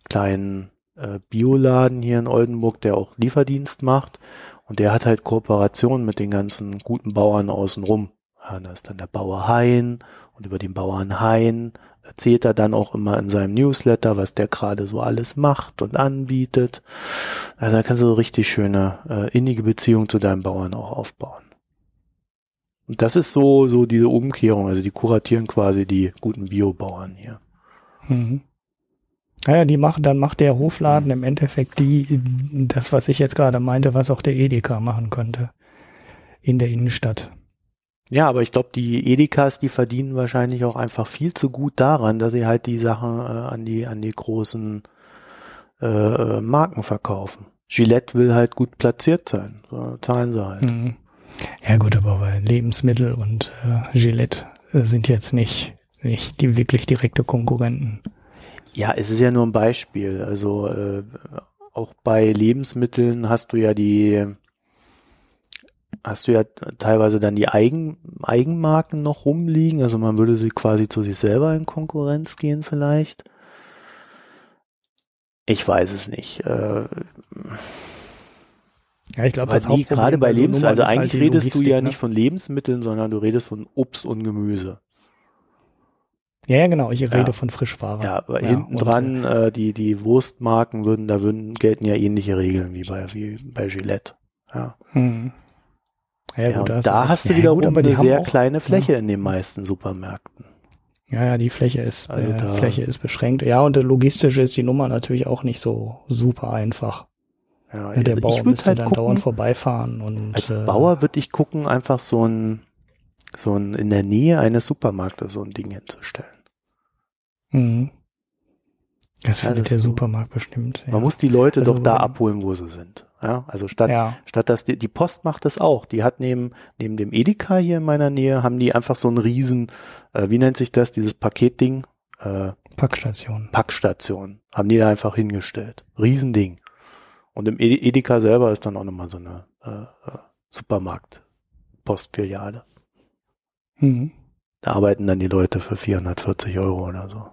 kleinen äh, Bioladen hier in Oldenburg, der auch Lieferdienst macht und der hat halt Kooperationen mit den ganzen guten Bauern außenrum. Ja, da ist dann der Bauer Hein und über den Bauern Hein erzählt er dann auch immer in seinem Newsletter, was der gerade so alles macht und anbietet. Also da kannst du so richtig schöne äh, innige Beziehung zu deinem Bauern auch aufbauen. Und das ist so so diese Umkehrung, also die kuratieren quasi die guten Biobauern hier. Mhm. Naja, die machen, dann macht der Hofladen im Endeffekt die, das, was ich jetzt gerade meinte, was auch der Edeka machen könnte. In der Innenstadt. Ja, aber ich glaube, die Edekas, die verdienen wahrscheinlich auch einfach viel zu gut daran, dass sie halt die Sachen äh, an die an die großen äh, äh, Marken verkaufen. Gillette will halt gut platziert sein, so zahlen sie halt. Mhm. Ja gut, aber weil Lebensmittel und äh, Gillette sind jetzt nicht nicht die wirklich direkte Konkurrenten. Ja, es ist ja nur ein Beispiel. Also äh, auch bei Lebensmitteln hast du ja die hast du ja teilweise dann die Eigen, Eigenmarken noch rumliegen. Also man würde sie quasi zu sich selber in Konkurrenz gehen vielleicht. Ich weiß es nicht. Äh, ja, ich glaube, das nie, gerade bei Lebensmitteln, also eigentlich halt redest Logistik, du ja ne? nicht von Lebensmitteln, sondern du redest von Obst und Gemüse. Ja, ja, genau, ich rede ja. von Frischware. Ja, aber ja, hinten dran, äh, die, die Wurstmarken würden, da würden, gelten ja ähnliche Regeln wie bei, wie bei Gillette. Ja. Hm. Ja, gut, ja, da hast du wiederum gut, eine sehr auch, kleine Fläche in den meisten Supermärkten. Ja, ja, die Fläche ist, also äh, Fläche ist beschränkt. Ja, und logistisch ist die Nummer natürlich auch nicht so super einfach. Ja, ja der also Bauer müsste halt dann gucken, dauernd vorbeifahren und. Als äh, Bauer würde ich gucken, einfach so ein, so ein, in der Nähe eines Supermarktes so ein Ding hinzustellen. Mhm. Das findet ja, der so, Supermarkt bestimmt. Ja. Man muss die Leute also, doch da abholen, wo sie sind. Ja, also statt, ja. statt dass die, die Post macht das auch. Die hat neben, neben dem Edeka hier in meiner Nähe, haben die einfach so einen riesen, äh, wie nennt sich das, dieses Paketding? Äh, Packstation. Packstation. Haben die da einfach hingestellt. Riesending. Und im Edeka selber ist dann auch nochmal so eine äh, äh, Supermarkt-Postfiliale. Mhm. Da arbeiten dann die Leute für 440 Euro oder so.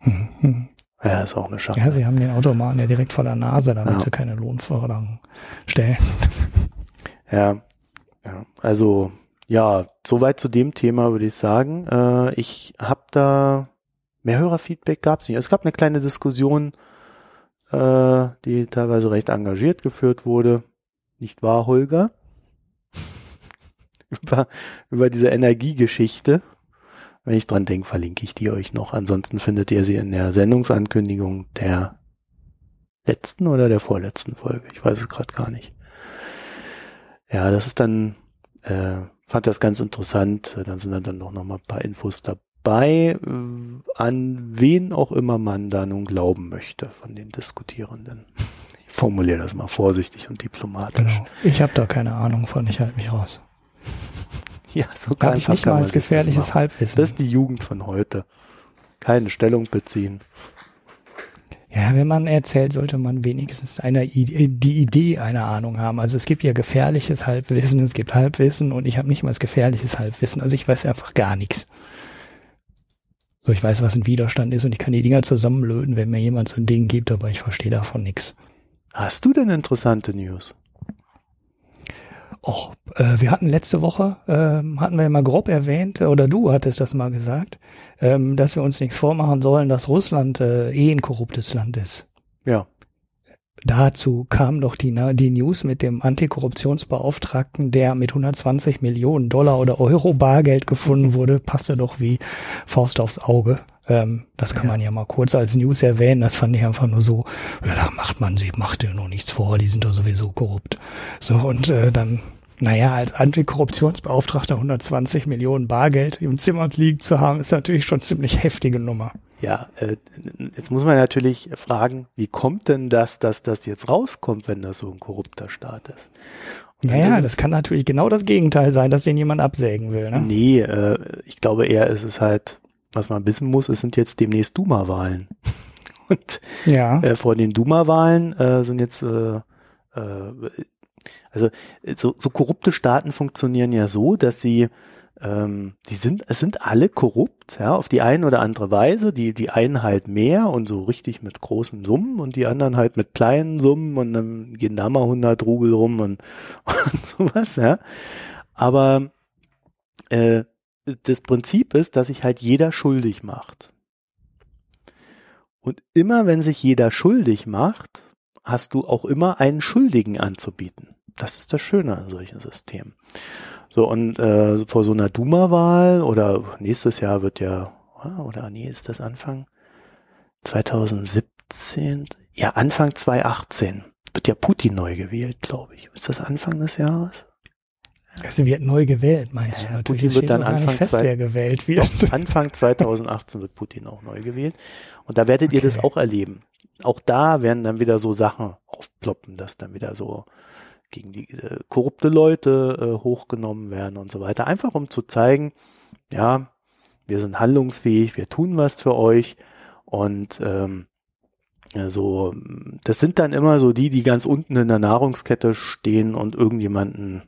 Mhm. Ja, ist auch eine Schande. Ja, sie haben den Automaten ja direkt vor der Nase, damit ja. sie keine Lohnforderungen stellen. Ja, ja, also ja, soweit zu dem Thema würde ich sagen. Äh, ich habe da mehr Hörerfeedback gab es nicht. Es gab eine kleine Diskussion, äh, die teilweise recht engagiert geführt wurde. Nicht wahr, Holger? über, über diese Energiegeschichte. Wenn ich dran denke, verlinke ich die euch noch. Ansonsten findet ihr sie in der Sendungsankündigung der letzten oder der vorletzten Folge. Ich weiß es gerade gar nicht. Ja, das ist dann, äh, fand das ganz interessant. Dann sind dann noch, noch mal ein paar Infos dabei, äh, an wen auch immer man da nun glauben möchte von den Diskutierenden. Ich formuliere das mal vorsichtig und diplomatisch. Genau. Ich habe da keine Ahnung von, ich halte mich raus. Ja, so kann ich nicht mal als gefährliches Halbwissen. Das ist die Jugend von heute. Keine Stellung beziehen. Ja, wenn man erzählt, sollte man wenigstens eine Idee, die Idee einer Ahnung haben. Also es gibt ja gefährliches Halbwissen, es gibt Halbwissen und ich habe nicht mal das gefährliches Halbwissen. Also ich weiß einfach gar nichts. So, ich weiß, was ein Widerstand ist und ich kann die Dinger zusammenlöten, wenn mir jemand so ein Ding gibt, aber ich verstehe davon nichts. Hast du denn interessante News? Och, äh, wir hatten letzte Woche, ähm, hatten wir ja mal grob erwähnt, oder du hattest das mal gesagt, ähm, dass wir uns nichts vormachen sollen, dass Russland äh, eh ein korruptes Land ist. Ja. dazu kam doch die, die News mit dem Antikorruptionsbeauftragten, der mit 120 Millionen Dollar oder Euro Bargeld gefunden wurde, passte doch wie Faust aufs Auge. Ähm, das kann ja. man ja mal kurz als News erwähnen. Das fand ich einfach nur so, da macht man sich, macht dir noch nichts vor, die sind doch sowieso korrupt. So, und äh, dann naja, als Antikorruptionsbeauftragter 120 Millionen Bargeld im Zimmer liegen zu haben, ist natürlich schon ziemlich heftige Nummer. Ja, äh, jetzt muss man natürlich fragen, wie kommt denn das, dass das jetzt rauskommt, wenn das so ein korrupter Staat ist? naja, das, das kann natürlich genau das Gegenteil sein, dass den jemand absägen will. Ne? Nee, äh, ich glaube eher, ist es halt, was man wissen muss, es sind jetzt demnächst Duma-Wahlen. Und ja. äh, vor den Duma-Wahlen äh, sind jetzt äh, äh, also so, so korrupte Staaten funktionieren ja so, dass sie ähm, die sind, es sind alle korrupt, ja, auf die eine oder andere Weise. Die, die einen halt mehr und so richtig mit großen Summen und die anderen halt mit kleinen Summen und dann gehen da mal 100 Rubel rum und, und sowas, ja. Aber äh, das Prinzip ist, dass sich halt jeder schuldig macht. Und immer wenn sich jeder schuldig macht, hast du auch immer einen Schuldigen anzubieten. Das ist das Schöne an solchen Systemen. So, und äh, vor so einer Duma-Wahl oder nächstes Jahr wird ja, ah, oder nee, ist das Anfang 2017? Ja, Anfang 2018 wird ja Putin neu gewählt, glaube ich. Ist das Anfang des Jahres? Also wird neu gewählt, meinst ja, du? Natürlich Putin wird dann Anfang, fest, zwei, gewählt wird. Anfang 2018 wird Putin auch neu gewählt. Und da werdet okay. ihr das auch erleben. Auch da werden dann wieder so Sachen aufploppen, dass dann wieder so gegen die äh, korrupte Leute äh, hochgenommen werden und so weiter. Einfach um zu zeigen, ja, wir sind handlungsfähig, wir tun was für euch und ähm, also das sind dann immer so die, die ganz unten in der Nahrungskette stehen und irgendjemanden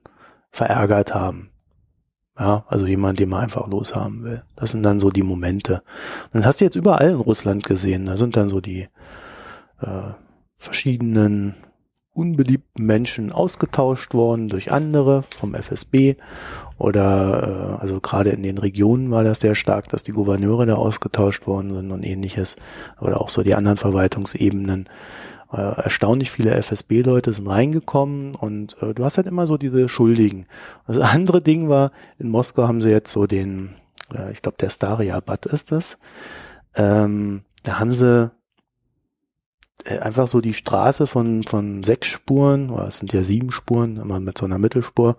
verärgert haben. Ja, also jemand, den man einfach loshaben will. Das sind dann so die Momente. Das hast du jetzt überall in Russland gesehen. Da sind dann so die äh, verschiedenen unbeliebten Menschen ausgetauscht worden durch andere vom FSB oder äh, also gerade in den Regionen war das sehr stark, dass die Gouverneure da ausgetauscht worden sind und ähnliches oder auch so die anderen Verwaltungsebenen. Äh, erstaunlich viele FSB-Leute sind reingekommen und äh, du hast halt immer so diese Schuldigen. Das andere Ding war, in Moskau haben sie jetzt so den, äh, ich glaube der Staria-Bad ist das, ähm, da haben sie einfach so die Straße von, von sechs Spuren, oder es sind ja sieben Spuren, immer mit so einer Mittelspur,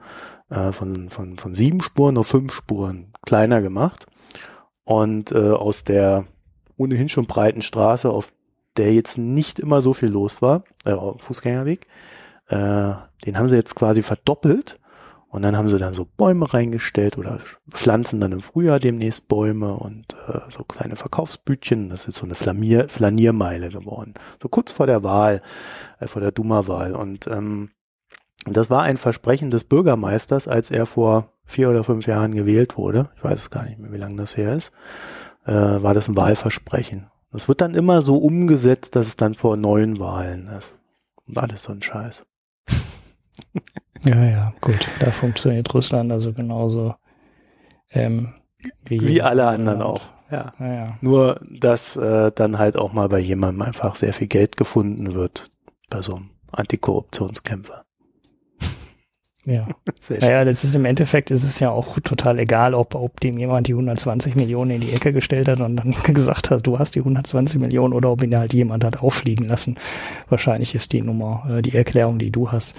äh, von, von, von sieben Spuren auf fünf Spuren kleiner gemacht. Und äh, aus der ohnehin schon breiten Straße, auf der jetzt nicht immer so viel los war, äh, Fußgängerweg, äh, den haben sie jetzt quasi verdoppelt und dann haben sie dann so Bäume reingestellt oder pflanzen dann im Frühjahr demnächst Bäume und äh, so kleine Verkaufsbütchen. Das ist so eine Flanier Flaniermeile geworden. So kurz vor der Wahl, äh, vor der Duma-Wahl. Und ähm, das war ein Versprechen des Bürgermeisters, als er vor vier oder fünf Jahren gewählt wurde. Ich weiß gar nicht mehr, wie lange das her ist. Äh, war das ein Wahlversprechen. Das wird dann immer so umgesetzt, dass es dann vor neuen Wahlen ist. Und alles so ein Scheiß. Ja, ja, gut. Da funktioniert Russland also genauso ähm, wie, wie alle anderen auch. Ja. ja, ja. Nur, dass äh, dann halt auch mal bei jemandem einfach sehr viel Geld gefunden wird, bei so einem Antikorruptionskämpfer. Ja. naja, das ist im Endeffekt ist es ja auch total egal, ob, ob dem jemand die 120 Millionen in die Ecke gestellt hat und dann gesagt hat, du hast die 120 Millionen oder ob ihn halt jemand hat auffliegen lassen. Wahrscheinlich ist die Nummer, äh, die Erklärung, die du hast,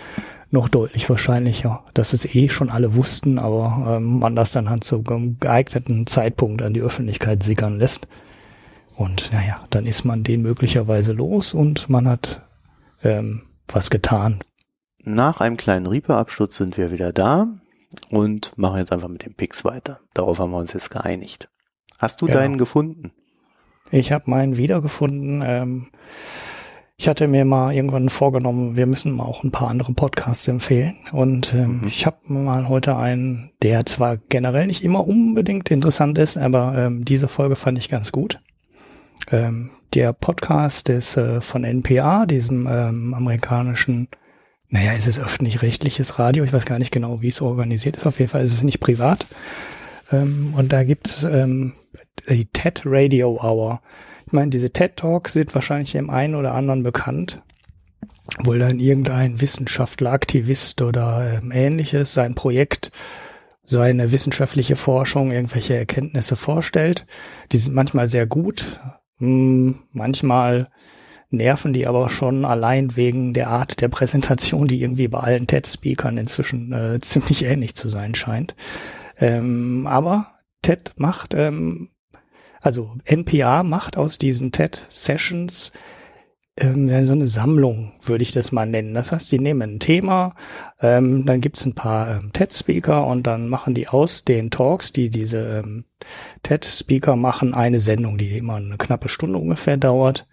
noch deutlich wahrscheinlicher, dass es eh schon alle wussten, aber ähm, man das dann halt zu geeigneten Zeitpunkt an die Öffentlichkeit sickern lässt. Und naja, dann ist man den möglicherweise los und man hat ähm, was getan. Nach einem kleinen Reaper-Absturz sind wir wieder da und machen jetzt einfach mit dem Pix weiter. Darauf haben wir uns jetzt geeinigt. Hast du genau. deinen gefunden? Ich habe meinen wiedergefunden. Ähm, ich hatte mir mal irgendwann vorgenommen, wir müssen mal auch ein paar andere Podcasts empfehlen. Und ähm, mhm. ich habe mal heute einen, der zwar generell nicht immer unbedingt interessant ist, aber ähm, diese Folge fand ich ganz gut. Ähm, der Podcast ist äh, von NPA, diesem ähm, amerikanischen, naja, ist es öffentlich-rechtliches Radio, ich weiß gar nicht genau, wie es organisiert ist. Auf jeden Fall ist es nicht privat. Ähm, und da gibt's ähm, die TED Radio Hour. Ich meine, diese TED Talks sind wahrscheinlich dem einen oder anderen bekannt. wo dann irgendein Wissenschaftler, Aktivist oder ähm, ähnliches sein Projekt, seine wissenschaftliche Forschung, irgendwelche Erkenntnisse vorstellt. Die sind manchmal sehr gut, hm, manchmal nerven die aber schon allein wegen der Art der Präsentation, die irgendwie bei allen TED-Speakern inzwischen äh, ziemlich ähnlich zu sein scheint. Ähm, aber TED macht, ähm, also NPR macht aus diesen TED-Sessions ähm, so eine Sammlung, würde ich das mal nennen. Das heißt, die nehmen ein Thema, ähm, dann gibt's ein paar ähm, TED-Speaker und dann machen die aus den Talks, die diese ähm, TED-Speaker machen, eine Sendung, die immer eine knappe Stunde ungefähr dauert.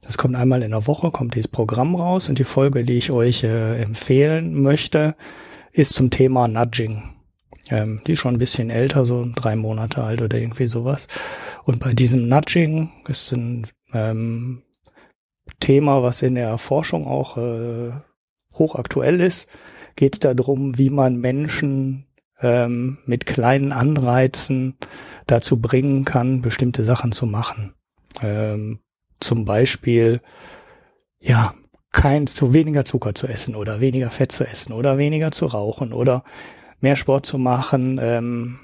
Das kommt einmal in der Woche, kommt dieses Programm raus und die Folge, die ich euch äh, empfehlen möchte, ist zum Thema Nudging. Ähm, die ist schon ein bisschen älter, so drei Monate alt oder irgendwie sowas. Und bei diesem Nudging ist ein ähm, Thema, was in der Forschung auch äh, hochaktuell ist, geht es darum, wie man Menschen ähm, mit kleinen Anreizen dazu bringen kann, bestimmte Sachen zu machen. Ähm, zum Beispiel, ja, kein zu weniger Zucker zu essen oder weniger Fett zu essen oder weniger zu rauchen oder mehr Sport zu machen ähm,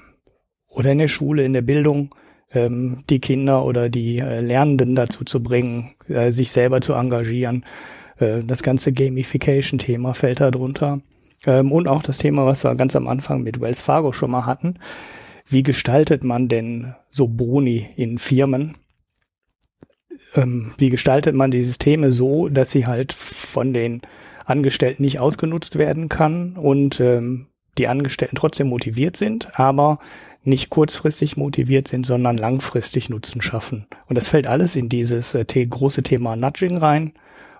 oder in der Schule, in der Bildung ähm, die Kinder oder die äh, Lernenden dazu zu bringen, äh, sich selber zu engagieren. Äh, das ganze Gamification-Thema fällt da drunter. Ähm, und auch das Thema, was wir ganz am Anfang mit Wells Fargo schon mal hatten. Wie gestaltet man denn so Boni in Firmen? ähm, wie gestaltet man die Systeme so, dass sie halt von den Angestellten nicht ausgenutzt werden kann und ähm, die Angestellten trotzdem motiviert sind, aber nicht kurzfristig motiviert sind, sondern langfristig Nutzen schaffen. Und das fällt alles in dieses äh, große Thema Nudging rein.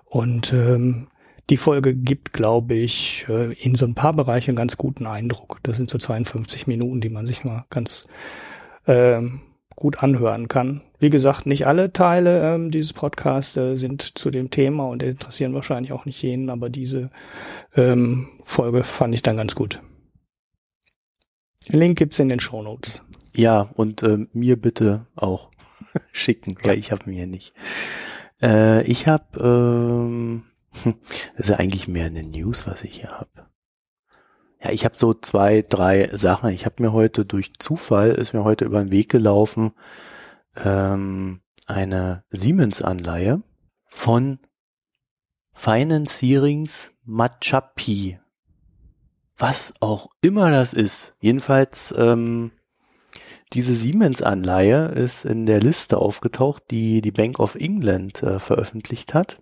Und ähm, die Folge gibt, glaube ich, äh, in so ein paar Bereichen einen ganz guten Eindruck. Das sind so 52 Minuten, die man sich mal ganz ähm, gut anhören kann. Wie gesagt, nicht alle Teile ähm, dieses Podcasts äh, sind zu dem Thema und interessieren wahrscheinlich auch nicht jeden, aber diese ähm, Folge fand ich dann ganz gut. Link gibt's in den Show Notes. Ja, und äh, mir bitte auch schicken, weil ich habe mir nicht. Äh, ich habe, ähm, das ist ja eigentlich mehr eine News, was ich hier habe. Ja, ich habe so zwei, drei Sachen. Ich habe mir heute durch Zufall, ist mir heute über den Weg gelaufen, ähm, eine Siemens-Anleihe von Financierings Machapi. Was auch immer das ist. Jedenfalls, ähm, diese Siemens-Anleihe ist in der Liste aufgetaucht, die die Bank of England äh, veröffentlicht hat,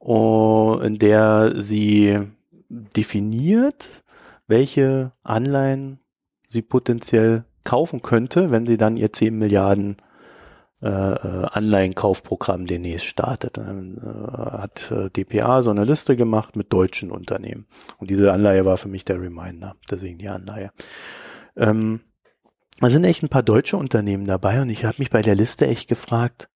in der sie definiert, welche Anleihen sie potenziell kaufen könnte, wenn sie dann ihr 10 Milliarden äh, äh, Anleihenkaufprogramm demnächst startet. Dann äh, hat DPA so eine Liste gemacht mit deutschen Unternehmen. Und diese Anleihe war für mich der Reminder, deswegen die Anleihe. Ähm, da sind echt ein paar deutsche Unternehmen dabei und ich habe mich bei der Liste echt gefragt,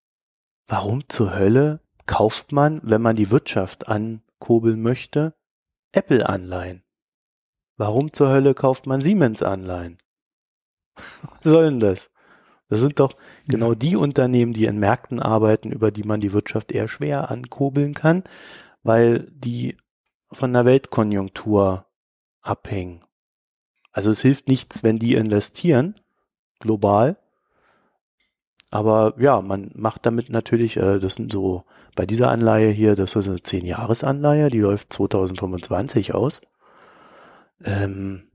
warum zur Hölle kauft man, wenn man die Wirtschaft ankurbeln möchte, Apple-Anleihen. Warum zur Hölle kauft man Siemens-Anleihen? Was soll denn das? Das sind doch genau die Unternehmen, die in Märkten arbeiten, über die man die Wirtschaft eher schwer ankurbeln kann, weil die von der Weltkonjunktur abhängen. Also es hilft nichts, wenn die investieren, global. Aber ja, man macht damit natürlich, äh, das sind so bei dieser Anleihe hier, das ist eine 10-Jahres-Anleihe, die läuft 2025 aus. Ähm,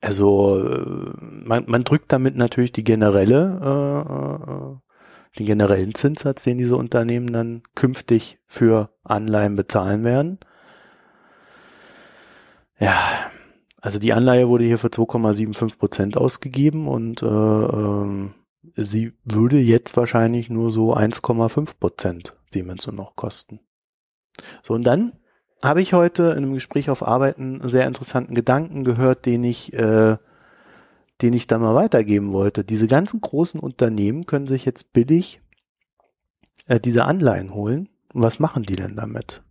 also äh, man, man drückt damit natürlich die generelle, äh, äh, den generellen Zinssatz, den diese Unternehmen dann künftig für Anleihen bezahlen werden. Ja, also die Anleihe wurde hier für 2,75 Prozent ausgegeben und äh, äh, sie würde jetzt wahrscheinlich nur so 1,5 Prozent Siemens noch kosten. So, und dann habe ich heute in einem Gespräch auf Arbeit einen sehr interessanten Gedanken gehört, den ich, äh, den ich dann mal weitergeben wollte. Diese ganzen großen Unternehmen können sich jetzt billig äh, diese Anleihen holen. Und was machen die denn damit?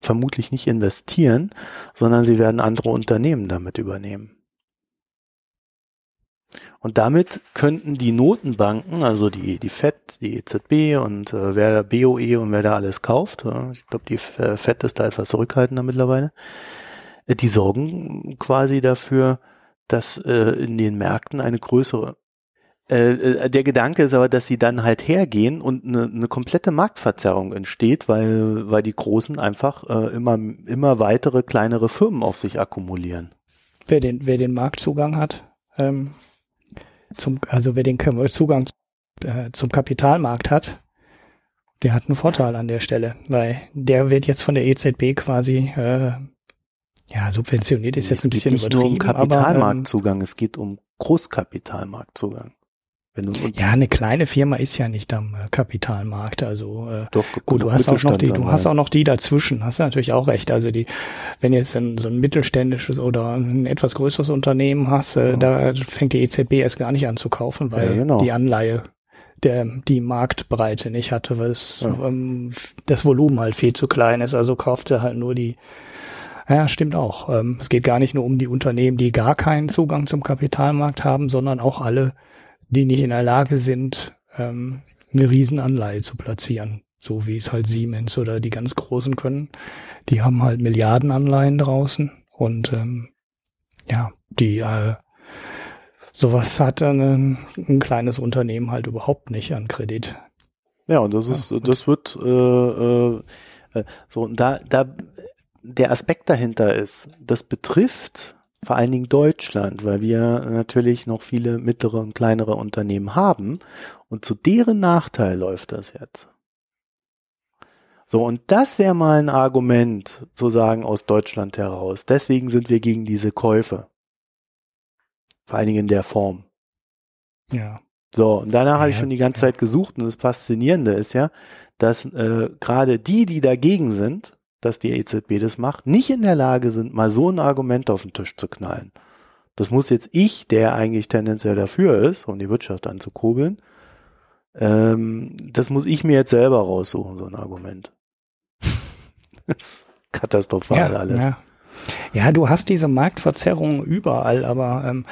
Vermutlich nicht investieren, sondern sie werden andere Unternehmen damit übernehmen. Und damit könnten die Notenbanken, also die, die FED, die EZB und äh, wer BOE und wer da alles kauft, äh, ich glaube, die FED ist da etwas zurückhaltender mittlerweile, äh, die sorgen quasi dafür, dass äh, in den Märkten eine größere äh, äh, der Gedanke ist aber, dass sie dann halt hergehen und eine, eine komplette Marktverzerrung entsteht, weil, weil die Großen einfach äh, immer, immer weitere kleinere Firmen auf sich akkumulieren. Wer den, wer den Marktzugang hat, ähm, zum, also wer den Zugang äh, zum Kapitalmarkt hat, der hat einen Vorteil an der Stelle, weil der wird jetzt von der EZB quasi äh, ja subventioniert ist jetzt ein bisschen übertrieben. Es geht nicht nur um Kapitalmarktzugang, aber, ähm, es geht um Großkapitalmarktzugang. Ja, eine kleine Firma ist ja nicht am äh, Kapitalmarkt. Also äh, Doch, gut, du hast auch noch die, du hast auch noch die dazwischen. Hast du natürlich auch recht. Also die, wenn jetzt ein, so ein mittelständisches oder ein etwas größeres Unternehmen hast, äh, ja. da fängt die EZB erst gar nicht an zu kaufen, weil ja, genau. die Anleihe der die Marktbreite nicht hatte, weil es, ja. ähm, das Volumen halt viel zu klein ist. Also kauft er halt nur die ja, stimmt auch. Ähm, es geht gar nicht nur um die Unternehmen, die gar keinen Zugang zum Kapitalmarkt haben, sondern auch alle, die nicht in der Lage sind, ähm, eine Riesenanleihe zu platzieren. So wie es halt Siemens oder die ganz Großen können. Die haben halt Milliardenanleihen draußen und ähm, ja, die äh, sowas hat ein, ein kleines Unternehmen halt überhaupt nicht an Kredit. Ja, und das ist, ja, das wird äh, äh, äh, so, und da, da der Aspekt dahinter ist, das betrifft vor allen Dingen Deutschland, weil wir natürlich noch viele mittlere und kleinere Unternehmen haben und zu deren Nachteil läuft das jetzt. So, und das wäre mal ein Argument, zu sagen, aus Deutschland heraus. Deswegen sind wir gegen diese Käufe. Vor allen Dingen in der Form. Ja. So, und danach ja, habe ich schon die ganze ja. Zeit gesucht und das Faszinierende ist ja, dass äh, gerade die, die dagegen sind, dass die EZB das macht, nicht in der Lage sind, mal so ein Argument auf den Tisch zu knallen. Das muss jetzt ich, der eigentlich tendenziell dafür ist, um die Wirtschaft anzukurbeln, ähm, das muss ich mir jetzt selber raussuchen, so ein Argument. das ist katastrophal ja, alles. Ja. ja, du hast diese Marktverzerrung überall, aber ähm,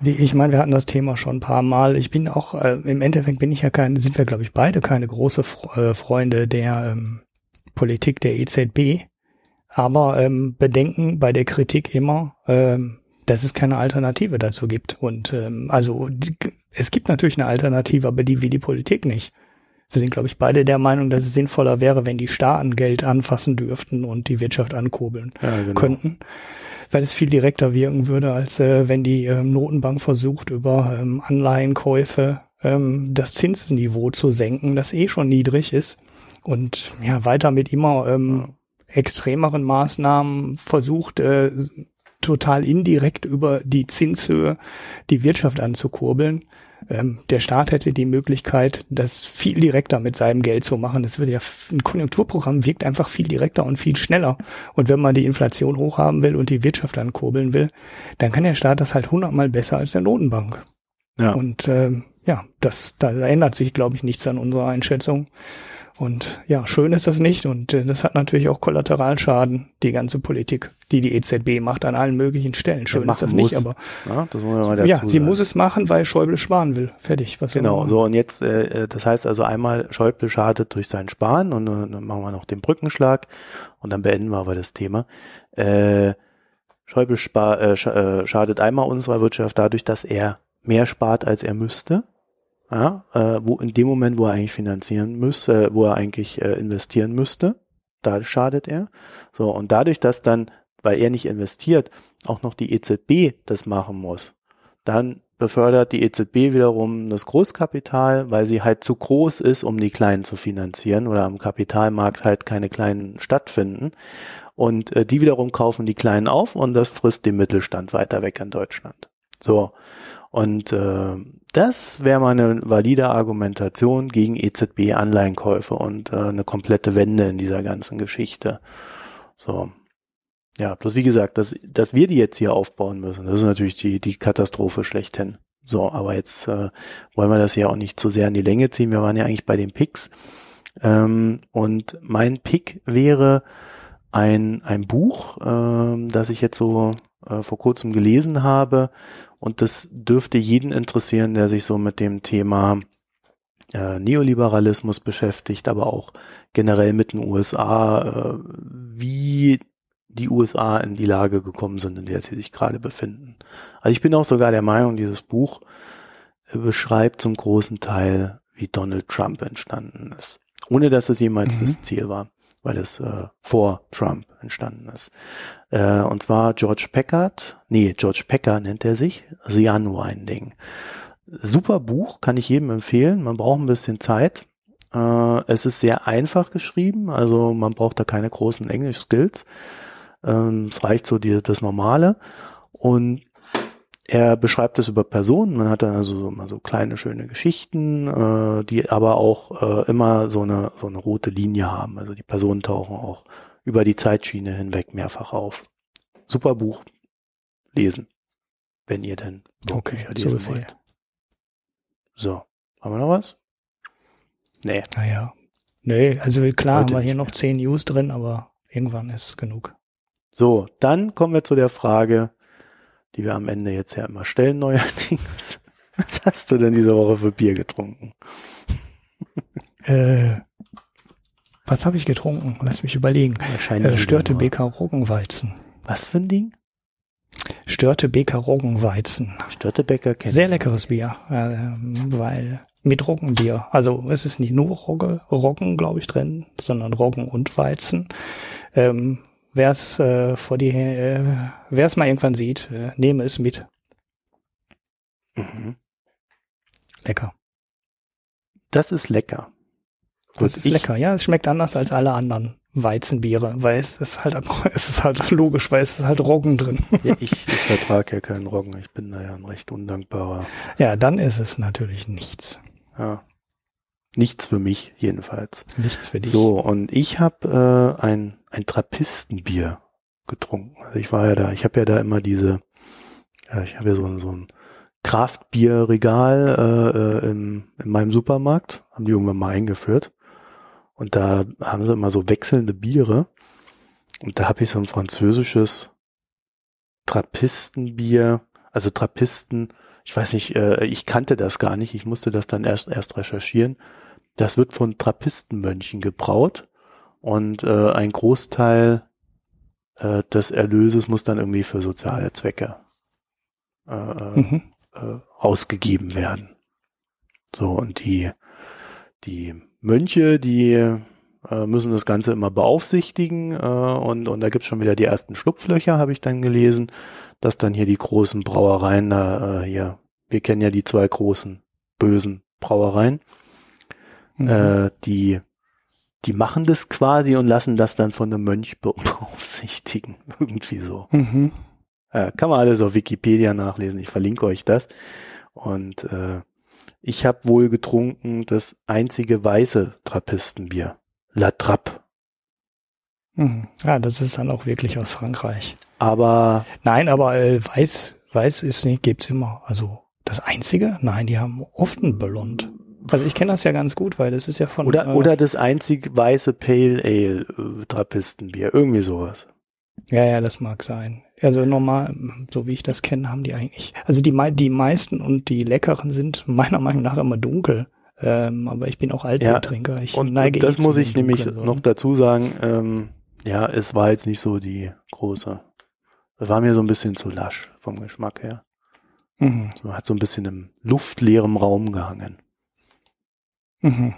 die, ich meine, wir hatten das Thema schon ein paar Mal. Ich bin auch, äh, im Endeffekt bin ich ja kein, sind wir, glaube ich, beide keine große äh, Freunde der ähm, Politik der EZB. Aber ähm, bedenken bei der Kritik immer, ähm, dass es keine Alternative dazu gibt. Und ähm, also die, es gibt natürlich eine Alternative, aber die wie die Politik nicht. Wir sind, glaube ich, beide der Meinung, dass es sinnvoller wäre, wenn die Staaten Geld anfassen dürften und die Wirtschaft ankurbeln ja, genau. könnten, weil es viel direkter wirken würde, als äh, wenn die ähm, Notenbank versucht, über ähm, Anleihenkäufe ähm, das Zinsniveau zu senken, das eh schon niedrig ist und ja, weiter mit immer ähm, extremeren Maßnahmen versucht, äh, total indirekt über die Zinshöhe die Wirtschaft anzukurbeln. Ähm, der Staat hätte die Möglichkeit, das viel direkter mit seinem Geld zu machen. Das würde ja, ein Konjunkturprogramm wirkt einfach viel direkter und viel schneller. Und wenn man die Inflation hochhaben will und die Wirtschaft ankurbeln will, dann kann der Staat das halt hundertmal besser als der Notenbank. Ja. Und ähm, ja, das, da ändert sich, glaube ich, nichts an unserer Einschätzung. Und ja, schön ist das nicht und äh, das hat natürlich auch Kollateralschaden, die ganze Politik, die die EZB macht an allen möglichen Stellen. Schön ist das muss. nicht, aber ja, das muss man mal ja sie sagen. muss es machen, weil Schäuble sparen will. Fertig. Was genau, so und jetzt, äh, äh, das heißt also einmal Schäuble schadet durch sein Sparen und äh, dann machen wir noch den Brückenschlag und dann beenden wir aber das Thema. Äh, Schäuble spar, äh schadet einmal unserer Wirtschaft dadurch, dass er mehr spart, als er müsste ja, äh, wo in dem Moment, wo er eigentlich finanzieren müsste, äh, wo er eigentlich äh, investieren müsste, da schadet er. So, und dadurch, dass dann, weil er nicht investiert, auch noch die EZB das machen muss, dann befördert die EZB wiederum das Großkapital, weil sie halt zu groß ist, um die Kleinen zu finanzieren oder am Kapitalmarkt halt keine Kleinen stattfinden. Und äh, die wiederum kaufen die Kleinen auf und das frisst den Mittelstand weiter weg in Deutschland. So. Und äh, das wäre mal eine valide Argumentation gegen EZB-Anleihenkäufe und äh, eine komplette Wende in dieser ganzen Geschichte. So. Ja, bloß wie gesagt, dass, dass wir die jetzt hier aufbauen müssen, das ist natürlich die, die Katastrophe schlechthin. So, aber jetzt äh, wollen wir das ja auch nicht zu sehr in die Länge ziehen. Wir waren ja eigentlich bei den Picks. Ähm, und mein Pick wäre ein, ein Buch, ähm, das ich jetzt so äh, vor kurzem gelesen habe. Und das dürfte jeden interessieren, der sich so mit dem Thema äh, Neoliberalismus beschäftigt, aber auch generell mit den USA, äh, wie die USA in die Lage gekommen sind, in der sie sich gerade befinden. Also ich bin auch sogar der Meinung, dieses Buch äh, beschreibt zum großen Teil, wie Donald Trump entstanden ist, ohne dass es jemals mhm. das Ziel war, weil es äh, vor Trump entstanden ist. Äh, und zwar George Packard, nee, George Packer nennt er sich, The Unwinding. Super Buch, kann ich jedem empfehlen. Man braucht ein bisschen Zeit. Äh, es ist sehr einfach geschrieben, also man braucht da keine großen Englisch-Skills. Ähm, es reicht so die, das Normale. Und er beschreibt es über Personen. Man hat dann also so, mal so kleine schöne Geschichten, äh, die aber auch äh, immer so eine so eine rote Linie haben. Also die Personen tauchen auch über die Zeitschiene hinweg mehrfach auf. Super Buch. Lesen, wenn ihr denn okay, Bücher lesen so wollt. So, haben wir noch was? Nee. Naja. Nee, also klar Heute haben wir hier noch zehn News drin, aber irgendwann ist genug. So, dann kommen wir zu der Frage, die wir am Ende jetzt ja immer stellen, neuerdings. Was hast du denn diese Woche für Bier getrunken? äh, was habe ich getrunken? Lass mich überlegen. Äh, Störte BK Roggenweizen. Was für ein Ding? Störte BK Roggenweizen. Störte Bäcker kennt Sehr leckeres Bier, äh, weil mit Roggenbier. Also es ist nicht nur Rogge, Roggen, glaube ich, drin, sondern Roggen und Weizen. Ähm, wer es äh, vor die, äh, wer es mal irgendwann sieht, äh, nehme es mit. Mhm. Lecker. Das ist lecker. Das ist lecker, ja. Es schmeckt anders als alle anderen Weizenbiere, weil es ist halt, es ist halt logisch, weil es ist halt Roggen drin. Ja, ich, ich vertrage ja keinen Roggen. Ich bin da ja ein recht undankbarer. Ja, dann ist es natürlich nichts. Ja. Nichts für mich jedenfalls. Nichts für dich. So, und ich habe äh, ein, ein Trappistenbier getrunken. Also ich war ja da, ich habe ja da immer diese, ja, ich habe ja so, so ein Kraftbierregal äh, äh, in, in meinem Supermarkt, haben die irgendwann mal eingeführt. Und da haben sie immer so wechselnde Biere. Und da habe ich so ein französisches Trappistenbier, also Trappisten, ich weiß nicht, äh, ich kannte das gar nicht, ich musste das dann erst erst recherchieren. Das wird von Trappistenmönchen gebraut und äh, ein Großteil äh, des Erlöses muss dann irgendwie für soziale Zwecke äh, äh, mhm. äh, ausgegeben werden. So, und die, die Mönche, die äh, müssen das Ganze immer beaufsichtigen äh, und, und da gibt's schon wieder die ersten Schlupflöcher, habe ich dann gelesen, dass dann hier die großen Brauereien da äh, hier, wir kennen ja die zwei großen bösen Brauereien, Mhm. Äh, die, die machen das quasi und lassen das dann von einem Mönch beaufsichtigen. Irgendwie so. Mhm. Äh, kann man alles auf Wikipedia nachlesen. Ich verlinke euch das. Und äh, ich habe wohl getrunken das einzige weiße Trappistenbier. La Trappe. Mhm. Ja, das ist dann auch wirklich aus Frankreich. Aber. Nein, aber äh, weiß, weiß ist nicht, gibt's immer. Also das einzige? Nein, die haben oft ein Blond. Also ich kenne das ja ganz gut, weil das ist ja von. Oder, äh, oder das einzig weiße Pale Ale äh, Trappistenbier, irgendwie sowas. Ja, ja, das mag sein. Also normal, so wie ich das kenne, haben die eigentlich. Also die, die meisten und die leckeren sind meiner Meinung nach immer dunkel. Ähm, aber ich bin auch Altbiertrinker. Ich und neige das eh muss ich nämlich so. noch dazu sagen. Ähm, ja, es war jetzt nicht so die große. Es war mir so ein bisschen zu lasch vom Geschmack her. Mhm. So, hat so ein bisschen im luftleeren Raum gehangen. Mhm.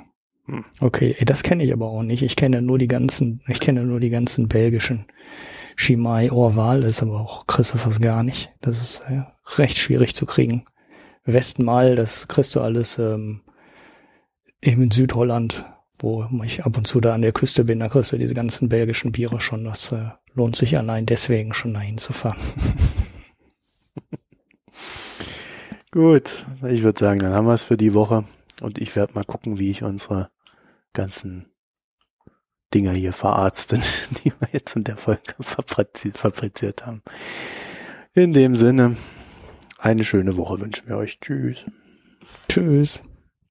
Hm. Okay, das kenne ich aber auch nicht. Ich kenne nur die ganzen, ich kenne nur die ganzen belgischen Chimay Orval, ist aber auch kriegst du fast gar nicht. Das ist äh, recht schwierig zu kriegen. Westmal, das kriegst du alles ähm, eben in Südholland, wo ich ab und zu da an der Küste bin, da kriegst du diese ganzen belgischen Biere schon. Das äh, lohnt sich allein deswegen schon dahin zu fahren. Gut, ich würde sagen, dann haben wir es für die Woche. Und ich werde mal gucken, wie ich unsere ganzen Dinger hier verarzten, die wir jetzt in der Folge fabriziert haben. In dem Sinne, eine schöne Woche wünschen wir euch. Tschüss. Tschüss.